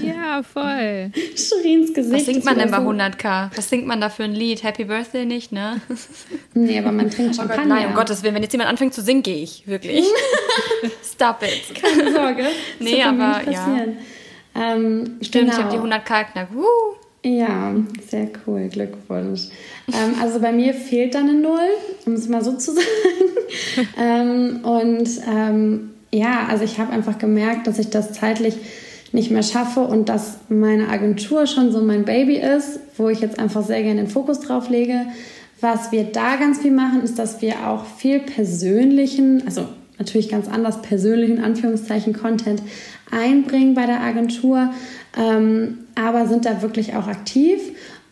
Ja, voll. Schirins Gesicht. Was singt man denn bei 100k? Was singt man da für ein Lied? Happy Birthday nicht, ne? Nee, aber man trinkt Champagner. Oh Gott, nein, um Gottes Willen, wenn jetzt jemand anfängt zu singen, gehe ich, wirklich. Stop it. Keine Sorge. nee, aber ja. Ähm, Stimmt, genau. ich habe die 100k knackt. Ja, sehr cool, Glückwunsch. ähm, also bei mir fehlt dann eine Null, um es mal so zu sagen. ähm, und ähm, ja, also ich habe einfach gemerkt, dass ich das zeitlich nicht mehr schaffe und dass meine Agentur schon so mein Baby ist, wo ich jetzt einfach sehr gerne den Fokus drauf lege. Was wir da ganz viel machen, ist, dass wir auch viel persönlichen, also natürlich ganz anders persönlichen Anführungszeichen Content einbringen bei der Agentur, ähm, aber sind da wirklich auch aktiv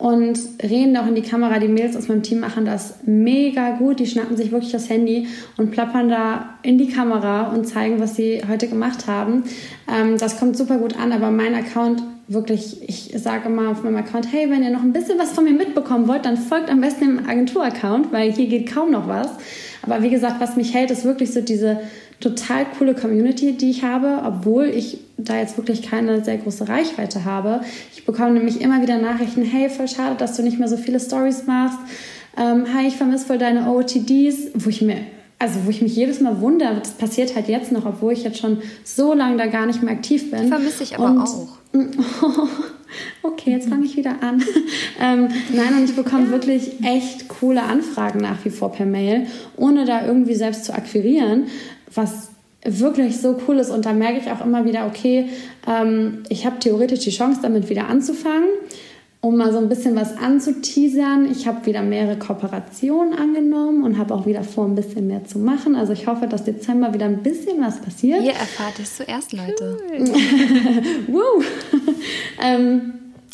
und reden auch in die Kamera. Die Mädels aus meinem Team machen das mega gut. Die schnappen sich wirklich das Handy und plappern da in die Kamera und zeigen, was sie heute gemacht haben. Ähm, das kommt super gut an, aber mein Account wirklich, ich sage immer auf meinem Account, hey, wenn ihr noch ein bisschen was von mir mitbekommen wollt, dann folgt am besten dem Agentur-Account, weil hier geht kaum noch was. Aber wie gesagt, was mich hält, ist wirklich so diese total coole Community, die ich habe, obwohl ich da jetzt wirklich keine sehr große Reichweite habe. Ich bekomme nämlich immer wieder Nachrichten, hey, voll schade, dass du nicht mehr so viele Stories machst. Ähm, hi, ich vermisse voll deine OOTDs, wo ich mir also wo ich mich jedes Mal wundere, das passiert halt jetzt noch, obwohl ich jetzt schon so lange da gar nicht mehr aktiv bin. Vermisse ich aber Und, auch. okay, Okay, jetzt fange ich wieder an. ähm, nein, und ich bekomme ja. wirklich echt coole Anfragen nach wie vor per Mail, ohne da irgendwie selbst zu akquirieren, was wirklich so cool ist. Und da merke ich auch immer wieder, okay, ähm, ich habe theoretisch die Chance, damit wieder anzufangen um mal so ein bisschen was anzuteasern, ich habe wieder mehrere Kooperationen angenommen und habe auch wieder vor, ein bisschen mehr zu machen. Also ich hoffe, dass Dezember wieder ein bisschen was passiert. Ihr erfahrt es zuerst, Leute. Woo! ähm,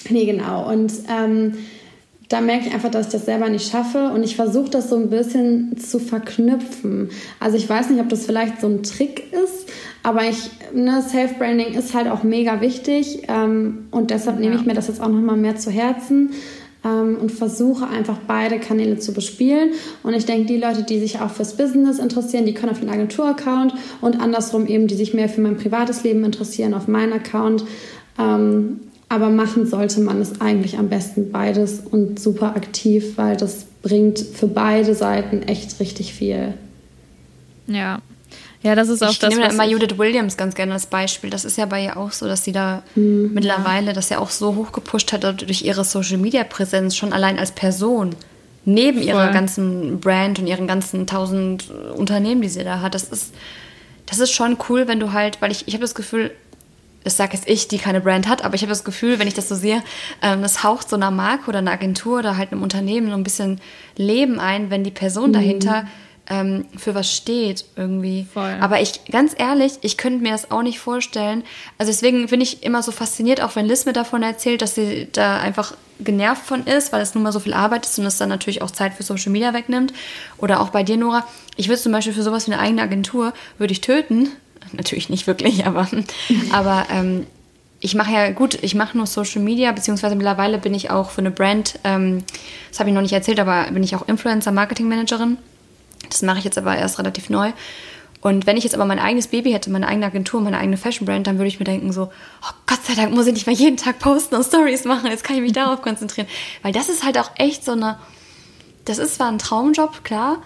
nee, genau. Und ähm, da merke ich einfach, dass ich das selber nicht schaffe und ich versuche das so ein bisschen zu verknüpfen. Also ich weiß nicht, ob das vielleicht so ein Trick ist, aber ich, ne, Self-Branding ist halt auch mega wichtig ähm, und deshalb nehme ich mir das jetzt auch nochmal mehr zu Herzen ähm, und versuche einfach beide Kanäle zu bespielen. Und ich denke, die Leute, die sich auch fürs Business interessieren, die können auf den Agentur-Account und andersrum eben, die sich mehr für mein privates Leben interessieren, auf meinen Account. Ähm, aber machen sollte man es eigentlich am besten beides und super aktiv, weil das bringt für beide Seiten echt richtig viel. Ja. Ja, das ist auch ich das. Ich nehme da immer Judith Williams ganz gerne als Beispiel. Das ist ja bei ihr auch so, dass sie da mhm, mittlerweile das ja auch so hochgepusht hat durch ihre Social Media Präsenz, schon allein als Person. Neben Voll. ihrer ganzen Brand und ihren ganzen tausend Unternehmen, die sie da hat. Das ist, das ist schon cool, wenn du halt, weil ich, ich habe das Gefühl, das sage jetzt ich, die keine Brand hat, aber ich habe das Gefühl, wenn ich das so sehe, ähm, das haucht so einer Marke oder einer Agentur oder halt einem Unternehmen so ein bisschen Leben ein, wenn die Person mhm. dahinter ähm, für was steht irgendwie. Voll. Aber ich, ganz ehrlich, ich könnte mir das auch nicht vorstellen. Also deswegen bin ich immer so fasziniert, auch wenn Liz mir davon erzählt, dass sie da einfach genervt von ist, weil es nun mal so viel Arbeit ist und es dann natürlich auch Zeit für Social Media wegnimmt. Oder auch bei dir, Nora. Ich würde zum Beispiel für sowas wie eine eigene Agentur, würde ich töten, natürlich nicht wirklich, aber, aber ähm, ich mache ja gut, ich mache nur Social Media, beziehungsweise mittlerweile bin ich auch für eine Brand, ähm, das habe ich noch nicht erzählt, aber bin ich auch Influencer Marketing Managerin. Das mache ich jetzt aber erst relativ neu. Und wenn ich jetzt aber mein eigenes Baby hätte, meine eigene Agentur, meine eigene Fashion Brand, dann würde ich mir denken so, oh Gott sei Dank muss ich nicht mehr jeden Tag posten und Stories machen, jetzt kann ich mich darauf konzentrieren. Weil das ist halt auch echt so eine, das ist zwar ein Traumjob, klar,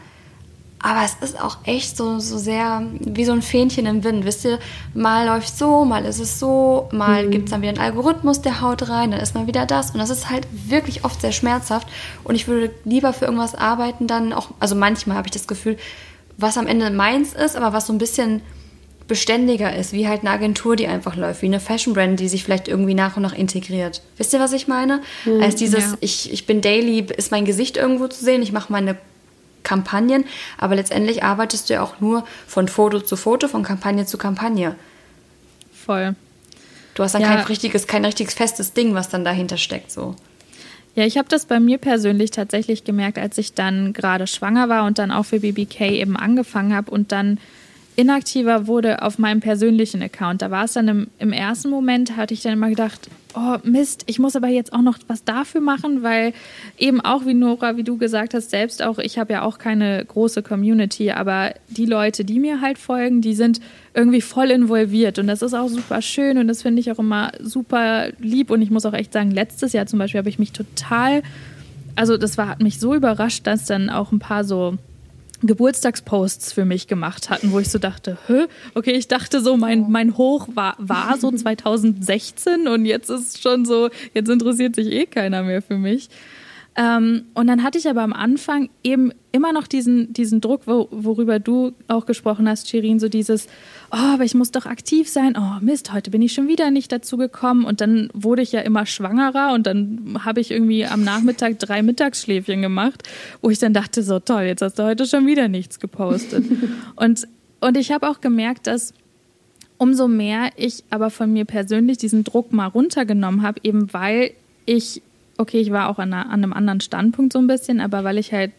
aber es ist auch echt so, so sehr wie so ein Fähnchen im Wind. Wisst ihr, mal läuft so, mal ist es so, mal mhm. gibt es dann wieder einen Algorithmus, der haut rein, dann ist mal wieder das. Und das ist halt wirklich oft sehr schmerzhaft. Und ich würde lieber für irgendwas arbeiten, dann auch, also manchmal habe ich das Gefühl, was am Ende meins ist, aber was so ein bisschen beständiger ist, wie halt eine Agentur, die einfach läuft, wie eine Fashion Brand, die sich vielleicht irgendwie nach und nach integriert. Wisst ihr, was ich meine? Mhm, Als dieses, ja. ich, ich bin daily, ist mein Gesicht irgendwo zu sehen, ich mache meine Kampagnen, aber letztendlich arbeitest du ja auch nur von Foto zu Foto, von Kampagne zu Kampagne. Voll. Du hast dann ja. kein richtiges, kein richtiges festes Ding, was dann dahinter steckt, so. Ja, ich habe das bei mir persönlich tatsächlich gemerkt, als ich dann gerade schwanger war und dann auch für BBK eben angefangen habe und dann inaktiver wurde auf meinem persönlichen Account. Da war es dann im, im, ersten Moment, hatte ich dann immer gedacht, oh Mist, ich muss aber jetzt auch noch was dafür machen, weil eben auch wie Nora, wie du gesagt hast, selbst auch, ich habe ja auch keine große Community, aber die Leute, die mir halt folgen, die sind irgendwie voll involviert und das ist auch super schön und das finde ich auch immer super lieb und ich muss auch echt sagen, letztes Jahr zum Beispiel habe ich mich total, also das war, hat mich so überrascht, dass dann auch ein paar so Geburtstagsposts für mich gemacht hatten, wo ich so dachte, Hö? okay, ich dachte so, mein, mein Hoch war, war so 2016 und jetzt ist schon so, jetzt interessiert sich eh keiner mehr für mich. Ähm, und dann hatte ich aber am Anfang eben immer noch diesen, diesen Druck, wo, worüber du auch gesprochen hast, Shirin, so dieses, oh, aber ich muss doch aktiv sein. Oh, Mist, heute bin ich schon wieder nicht dazu gekommen. Und dann wurde ich ja immer schwangerer und dann habe ich irgendwie am Nachmittag drei Mittagsschläfchen gemacht, wo ich dann dachte, so toll, jetzt hast du heute schon wieder nichts gepostet. und, und ich habe auch gemerkt, dass umso mehr ich aber von mir persönlich diesen Druck mal runtergenommen habe, eben weil ich okay, ich war auch an, einer, an einem anderen Standpunkt so ein bisschen, aber weil ich halt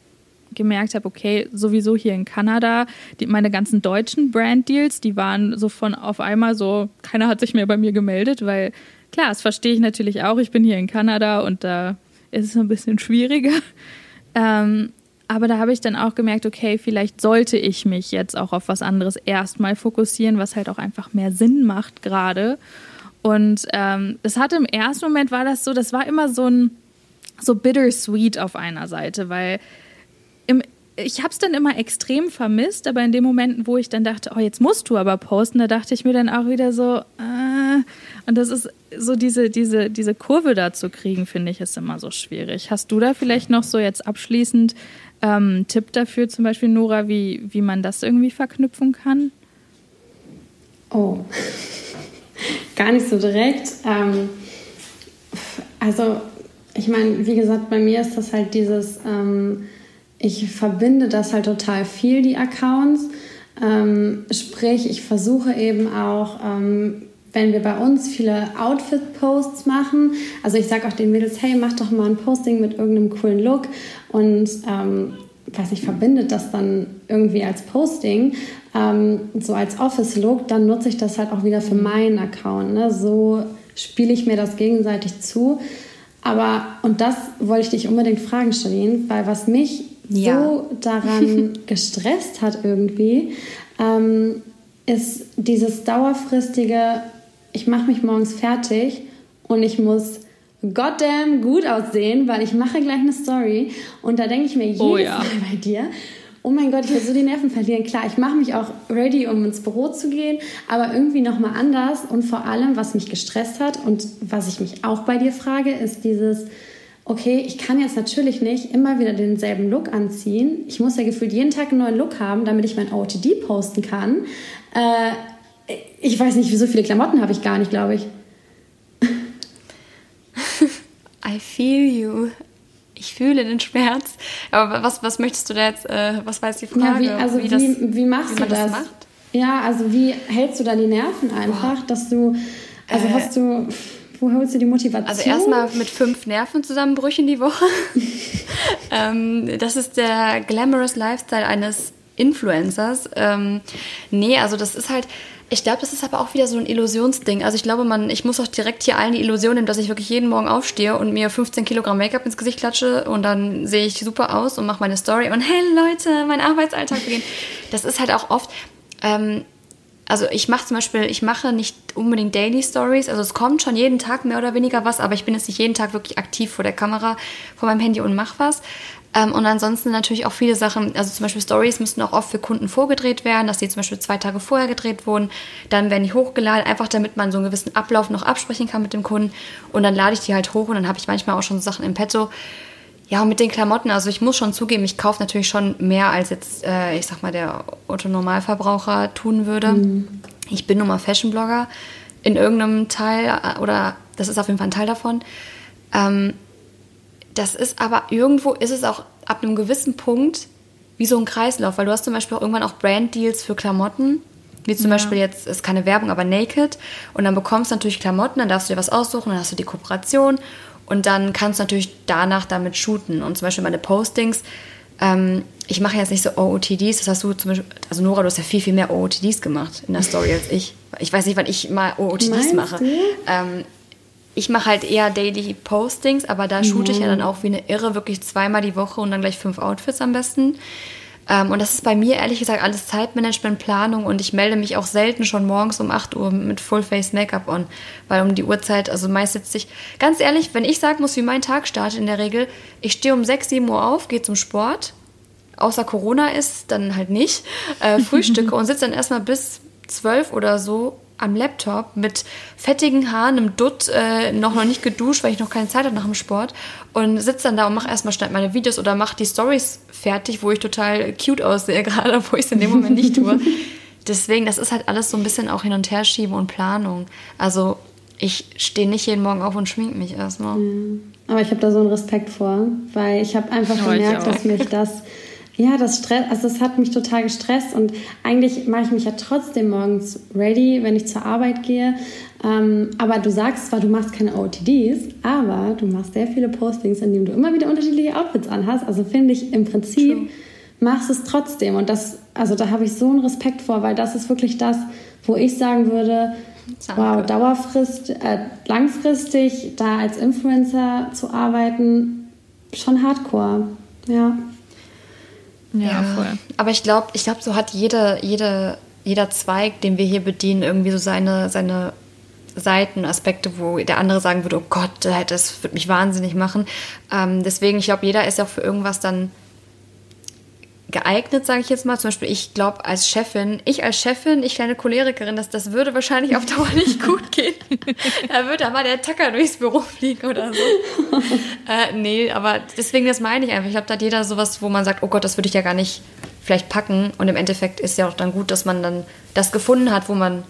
gemerkt habe, okay, sowieso hier in Kanada, die, meine ganzen deutschen Brand-Deals, die waren so von auf einmal so, keiner hat sich mehr bei mir gemeldet, weil klar, das verstehe ich natürlich auch, ich bin hier in Kanada und da ist es ein bisschen schwieriger. Ähm, aber da habe ich dann auch gemerkt, okay, vielleicht sollte ich mich jetzt auch auf was anderes erstmal fokussieren, was halt auch einfach mehr Sinn macht gerade. Und ähm, das hatte im ersten Moment war das so, das war immer so ein so bittersweet auf einer Seite, weil im, ich habe es dann immer extrem vermisst, aber in den Momenten, wo ich dann dachte, oh, jetzt musst du aber posten, da dachte ich mir dann auch wieder so, äh, und das ist so diese, diese, diese Kurve da zu kriegen, finde ich, ist immer so schwierig. Hast du da vielleicht noch so jetzt abschließend ähm, Tipp dafür, zum Beispiel, Nora, wie, wie man das irgendwie verknüpfen kann? Oh, gar nicht so direkt. Ähm, also, ich meine, wie gesagt, bei mir ist das halt dieses, ähm, ich verbinde das halt total viel, die Accounts. Ähm, sprich, ich versuche eben auch, ähm, wenn wir bei uns viele Outfit-Posts machen, also ich sage auch den Mädels, hey, mach doch mal ein Posting mit irgendeinem coolen Look und ähm, weiß ich, verbindet das dann irgendwie als Posting, ähm, so als Office-Look, dann nutze ich das halt auch wieder für meinen Account. Ne? So spiele ich mir das gegenseitig zu. Aber, und das wollte ich dich unbedingt fragen, Charlene, weil was mich ja. so daran gestresst hat irgendwie, ähm, ist dieses dauerfristige, ich mache mich morgens fertig und ich muss goddamn gut aussehen, weil ich mache gleich eine Story und da denke ich mir oh jedes oh, ja. Mal bei dir, oh mein Gott, ich will so die Nerven verlieren. Klar, ich mache mich auch ready, um ins Büro zu gehen, aber irgendwie nochmal anders und vor allem, was mich gestresst hat und was ich mich auch bei dir frage, ist dieses, okay, ich kann jetzt natürlich nicht immer wieder denselben Look anziehen. Ich muss ja gefühlt jeden Tag einen neuen Look haben, damit ich mein OTD posten kann. Äh, ich weiß nicht, wie so viele Klamotten habe ich gar nicht, glaube ich. I feel you. Ich fühle den Schmerz. Aber was, was möchtest du da jetzt, äh, was jetzt die Frage? Ja, wie, also wie, das, wie, machst wie du das? das ja, also wie hältst du da die Nerven einfach, Boah. dass du, also äh, hast du, wo holst du die Motivation? Also erstmal mit fünf Nervenzusammenbrüchen die Woche. ähm, das ist der glamorous Lifestyle eines Influencers. Ähm, nee, also das ist halt, ich glaube, das ist aber auch wieder so ein Illusionsding. Also ich glaube, man, ich muss auch direkt hier allen die Illusion nehmen, dass ich wirklich jeden Morgen aufstehe und mir 15 Kilogramm Make-up ins Gesicht klatsche und dann sehe ich super aus und mache meine Story und hey Leute, mein Arbeitsalltag beginnt. Das ist halt auch oft, ähm, also ich mache zum Beispiel, ich mache nicht unbedingt Daily Stories, also es kommt schon jeden Tag mehr oder weniger was, aber ich bin jetzt nicht jeden Tag wirklich aktiv vor der Kamera, vor meinem Handy und mache was. Ähm, und ansonsten natürlich auch viele Sachen, also zum Beispiel Stories müssten auch oft für Kunden vorgedreht werden, dass die zum Beispiel zwei Tage vorher gedreht wurden. Dann werden die hochgeladen, einfach damit man so einen gewissen Ablauf noch absprechen kann mit dem Kunden. Und dann lade ich die halt hoch und dann habe ich manchmal auch schon so Sachen im Petto. Ja, und mit den Klamotten, also ich muss schon zugeben, ich kaufe natürlich schon mehr, als jetzt, äh, ich sag mal, der Otto-Normalverbraucher tun würde. Mhm. Ich bin nun mal Fashion-Blogger in irgendeinem Teil, äh, oder das ist auf jeden Fall ein Teil davon. Ähm, das ist aber irgendwo ist es auch ab einem gewissen Punkt wie so ein Kreislauf, weil du hast zum Beispiel auch irgendwann auch Brand-Deals für Klamotten, wie zum ja. Beispiel jetzt, ist keine Werbung, aber Naked. Und dann bekommst du natürlich Klamotten, dann darfst du dir was aussuchen, dann hast du die Kooperation und dann kannst du natürlich danach damit shooten. Und zum Beispiel meine Postings, ähm, ich mache jetzt nicht so OOTDs, das hast du zum Beispiel, also Nora, du hast ja viel, viel mehr OOTDs gemacht in der Story als ich. Ich weiß nicht, wann ich mal OOTDs Meinst mache. Ähm, ich mache halt eher Daily Postings, aber da shoote mhm. ich ja dann auch wie eine Irre, wirklich zweimal die Woche und dann gleich fünf Outfits am besten. Ähm, und das ist bei mir ehrlich gesagt alles Zeitmanagement, Planung und ich melde mich auch selten schon morgens um 8 Uhr mit Full-Face Make-up on, weil um die Uhrzeit, also meist sitze ich, ganz ehrlich, wenn ich sagen muss, wie mein Tag startet in der Regel, ich stehe um 6, 7 Uhr auf, gehe zum Sport, außer Corona ist, dann halt nicht, äh, frühstücke und sitze dann erstmal bis 12 oder so am Laptop mit fettigen Haaren, einem Dutt, äh, noch, noch nicht geduscht, weil ich noch keine Zeit hatte nach dem Sport und sitze dann da und mache erstmal schnell meine Videos oder mache die Stories fertig, wo ich total cute aussehe, gerade wo ich es in dem Moment nicht tue. Deswegen, das ist halt alles so ein bisschen auch hin und her schieben und Planung. Also ich stehe nicht jeden Morgen auf und schminke mich erstmal. Ja. Aber ich habe da so einen Respekt vor, weil ich habe einfach gemerkt, dass mich das ja, das Stress, also es hat mich total gestresst und eigentlich mache ich mich ja trotzdem morgens ready, wenn ich zur Arbeit gehe. Ähm, aber du sagst zwar, du machst keine OTDs, aber du machst sehr viele Postings, in denen du immer wieder unterschiedliche Outfits anhast. Also finde ich im Prinzip True. machst es trotzdem und das, also da habe ich so einen Respekt vor, weil das ist wirklich das, wo ich sagen würde, wow, Dauerfrist, äh, langfristig da als Influencer zu arbeiten, schon Hardcore, ja. Ja, ja. voll. Aber ich glaube, ich glaube, so hat jede, jede, jeder Zweig, den wir hier bedienen, irgendwie so seine, seine Seiten, Aspekte, wo der andere sagen würde, oh Gott, das wird mich wahnsinnig machen. Ähm, deswegen, ich glaube, jeder ist auch für irgendwas dann geeignet, sage ich jetzt mal. Zum Beispiel, ich glaube, als Chefin, ich als Chefin, ich kleine Cholerikerin, das, das würde wahrscheinlich auf Dauer nicht gut gehen. da würde aber der Tacker durchs Büro fliegen oder so. äh, nee, aber deswegen, das meine ich einfach. Ich glaube, da hat jeder sowas, wo man sagt, oh Gott, das würde ich ja gar nicht vielleicht packen. Und im Endeffekt ist ja auch dann gut, dass man dann das gefunden hat, wo man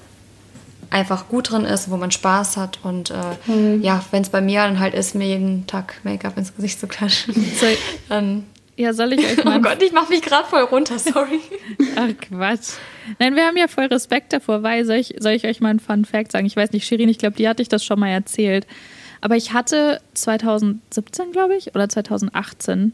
einfach gut drin ist, wo man Spaß hat. Und äh, mhm. ja, wenn es bei mir dann halt ist, mir jeden Tag Make-up ins Gesicht zu klatschen, dann ja, soll ich euch mal. Oh Gott, ich mach mich gerade voll runter, sorry. Ach Quatsch. Nein, wir haben ja voll Respekt davor, weil soll ich, soll ich euch mal einen Fun Fact sagen? Ich weiß nicht, Shirin, ich glaube, die hatte ich das schon mal erzählt. Aber ich hatte 2017, glaube ich, oder 2018,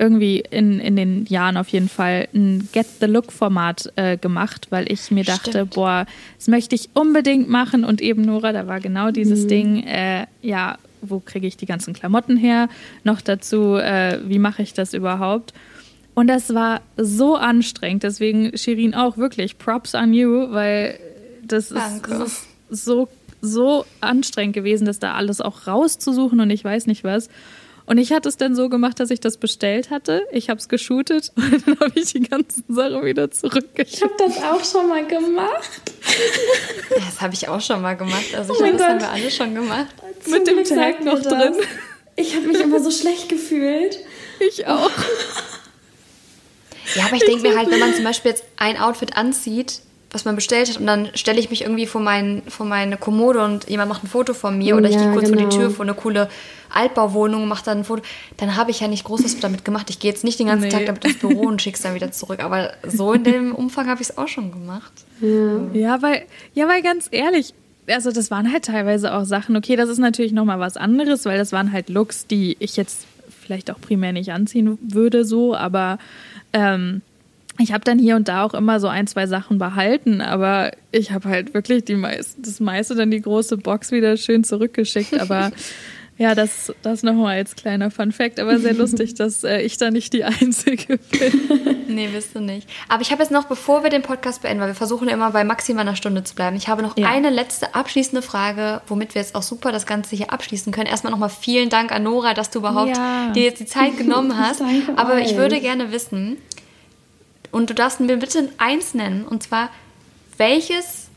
irgendwie in, in den Jahren auf jeden Fall, ein Get the Look-Format äh, gemacht, weil ich mir dachte, Stimmt. boah, das möchte ich unbedingt machen. Und eben, Nora, da war genau dieses mhm. Ding, äh, ja, wo kriege ich die ganzen Klamotten her? Noch dazu, äh, wie mache ich das überhaupt? Und das war so anstrengend. Deswegen, Shirin, auch wirklich Props on you, weil das ist, das ist so, so anstrengend gewesen, das da alles auch rauszusuchen und ich weiß nicht was. Und ich hatte es dann so gemacht, dass ich das bestellt hatte. Ich habe es geshootet und dann habe ich die ganzen Sachen wieder zurückgeschickt. Ich habe das auch schon mal gemacht. das habe ich auch schon mal gemacht. Also ich oh glaube, das haben wir alle schon gemacht. Zum Mit dem Tag noch drin. Ich habe mich immer so schlecht gefühlt. Ich auch. Ja, aber ich denke mir halt, wenn man zum Beispiel jetzt ein Outfit anzieht, was man bestellt hat und dann stelle ich mich irgendwie vor, mein, vor meine Kommode und jemand macht ein Foto von mir oder ich ja, gehe kurz genau. vor die genau. Tür vor eine coole Altbauwohnung, mache dann ein Foto, dann habe ich ja nicht groß was damit gemacht. Ich gehe jetzt nicht den ganzen nee. Tag damit ins Büro und schicke es dann wieder zurück. Aber so in dem Umfang habe ich es auch schon gemacht. Ja. ja, weil, ja, weil ganz ehrlich, also das waren halt teilweise auch Sachen, okay, das ist natürlich nochmal was anderes, weil das waren halt Looks, die ich jetzt vielleicht auch primär nicht anziehen würde, so, aber ähm, ich habe dann hier und da auch immer so ein, zwei Sachen behalten, aber ich habe halt wirklich die meist, das meiste dann die große Box wieder schön zurückgeschickt. Aber ja, das, das nochmal als kleiner Fun Fact, aber sehr lustig, dass äh, ich da nicht die Einzige bin. nee, bist du nicht. Aber ich habe jetzt noch, bevor wir den Podcast beenden, weil wir versuchen immer bei maximal einer Stunde zu bleiben, ich habe noch ja. eine letzte abschließende Frage, womit wir jetzt auch super das Ganze hier abschließen können. Erstmal nochmal vielen Dank an Nora, dass du überhaupt ja. dir jetzt die Zeit genommen hast. Aber euch. ich würde gerne wissen, und du darfst mir bitte eins nennen, und zwar, welches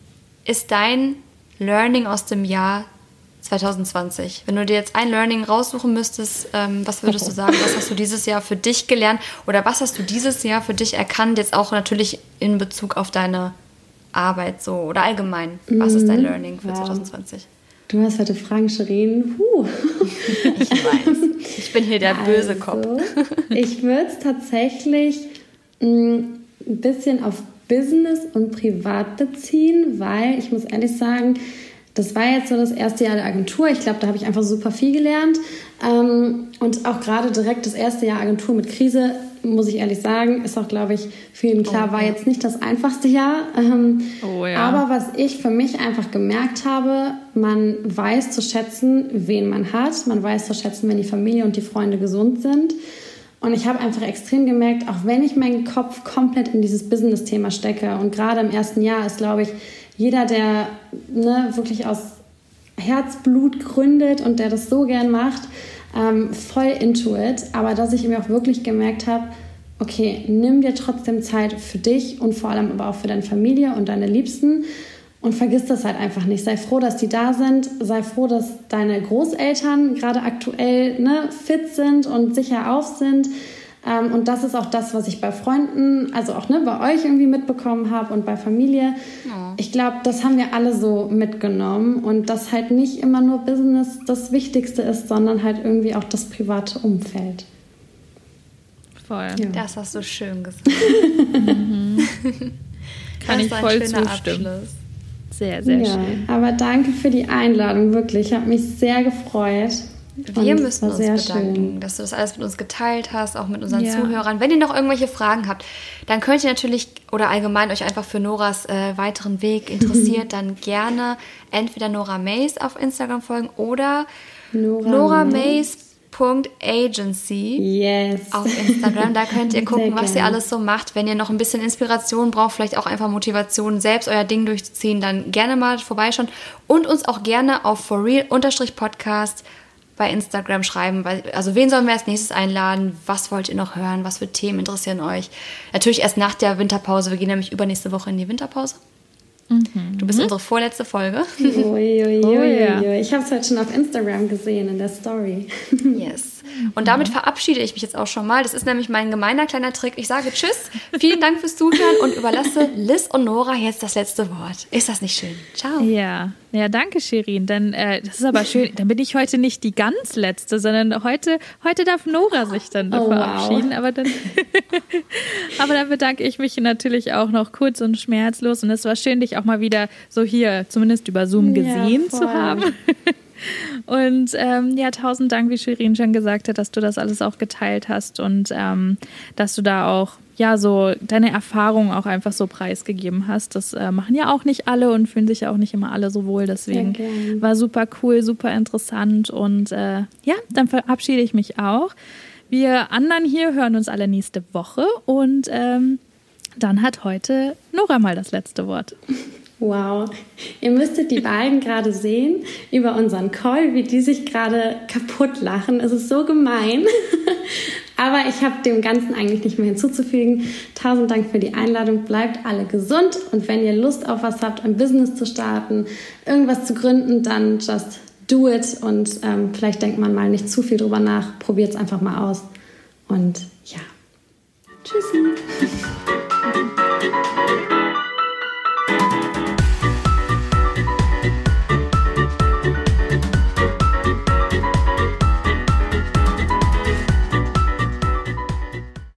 ist dein Learning aus dem Jahr 2020? Wenn du dir jetzt ein Learning raussuchen müsstest, ähm, was würdest du sagen? Was hast du dieses Jahr für dich gelernt? Oder was hast du dieses Jahr für dich erkannt? Jetzt auch natürlich in Bezug auf deine Arbeit so oder allgemein. Was ist dein mhm. Learning für wow. 2020? Du hast heute Fragen, Shirin. Huh. Ich weiß. Ich bin hier der böse Kopf. Also, ich würde es tatsächlich ein bisschen auf Business und Privat beziehen, weil ich muss ehrlich sagen, das war jetzt so das erste Jahr der Agentur. Ich glaube, da habe ich einfach super viel gelernt. Ähm, und auch gerade direkt das erste Jahr Agentur mit Krise, muss ich ehrlich sagen, ist auch, glaube ich, vielen klar, oh, war jetzt nicht das einfachste Jahr. Ähm, oh, ja. Aber was ich für mich einfach gemerkt habe, man weiß zu schätzen, wen man hat. Man weiß zu schätzen, wenn die Familie und die Freunde gesund sind. Und ich habe einfach extrem gemerkt, auch wenn ich meinen Kopf komplett in dieses Business-Thema stecke und gerade im ersten Jahr ist, glaube ich, jeder, der ne, wirklich aus Herzblut gründet und der das so gern macht, ähm, voll into it. Aber dass ich mir auch wirklich gemerkt habe, okay, nimm dir trotzdem Zeit für dich und vor allem aber auch für deine Familie und deine Liebsten und vergiss das halt einfach nicht. Sei froh, dass die da sind. Sei froh, dass deine Großeltern gerade aktuell ne, fit sind und sicher auf sind. Ähm, und das ist auch das, was ich bei Freunden, also auch ne, bei euch irgendwie mitbekommen habe und bei Familie. Ja. Ich glaube, das haben wir alle so mitgenommen und dass halt nicht immer nur Business das Wichtigste ist, sondern halt irgendwie auch das private Umfeld. Voll. Ja. Das hast du schön gesagt. mhm. Kann ich voll zustimmen. Abschluss. Sehr, sehr ja, schön. Aber danke für die Einladung, wirklich. Ich habe mich sehr gefreut. Wir müssen uns bedanken, schön. dass du das alles mit uns geteilt hast, auch mit unseren ja. Zuhörern. Wenn ihr noch irgendwelche Fragen habt, dann könnt ihr natürlich oder allgemein euch einfach für Noras äh, weiteren Weg interessiert, dann gerne entweder Nora Mays auf Instagram folgen oder Nora, Nora Mays Agency yes. auf Instagram. Da könnt ihr gucken, was ihr alles so macht. Wenn ihr noch ein bisschen Inspiration braucht, vielleicht auch einfach Motivation, selbst euer Ding durchzuziehen, dann gerne mal vorbeischauen und uns auch gerne auf forreal-podcast bei bei Instagram schreiben. Also wen sollen wir als nächstes einladen? Was wollt ihr noch hören? Was für Themen interessieren euch? Natürlich erst nach der Winterpause. Wir gehen nämlich übernächste Woche in die Winterpause. Mhm. Du bist unsere vorletzte Folge. Ui, ui, ui, oh, ja. Ich habe es heute schon auf Instagram gesehen in der Story. Yes. Und damit verabschiede ich mich jetzt auch schon mal. Das ist nämlich mein gemeiner kleiner Trick. Ich sage Tschüss, vielen Dank fürs Zuhören und überlasse Liz und Nora jetzt das letzte Wort. Ist das nicht schön? Ciao. Ja, ja, danke, Shirin. Dann, äh, das ist aber schön. Dann bin ich heute nicht die ganz letzte, sondern heute, heute darf Nora sich dann oh, verabschieden. Wow. Aber dann, aber dann bedanke ich mich natürlich auch noch kurz und schmerzlos. Und es war schön, dich auch mal wieder so hier, zumindest über Zoom gesehen ja, zu haben. Und ähm, ja, tausend Dank, wie Shirin schon gesagt hat, dass du das alles auch geteilt hast und ähm, dass du da auch ja so deine Erfahrungen auch einfach so preisgegeben hast. Das äh, machen ja auch nicht alle und fühlen sich ja auch nicht immer alle so wohl. Deswegen war super cool, super interessant und äh, ja, dann verabschiede ich mich auch. Wir anderen hier hören uns alle nächste Woche und ähm, dann hat heute Nora mal das letzte Wort. Wow, ihr müsstet die beiden gerade sehen über unseren Call, wie die sich gerade kaputt lachen. Es ist so gemein. Aber ich habe dem Ganzen eigentlich nicht mehr hinzuzufügen. Tausend Dank für die Einladung. Bleibt alle gesund und wenn ihr Lust auf was habt, ein Business zu starten, irgendwas zu gründen, dann just do it und ähm, vielleicht denkt man mal nicht zu viel drüber nach. Probiert es einfach mal aus. Und ja, tschüssi.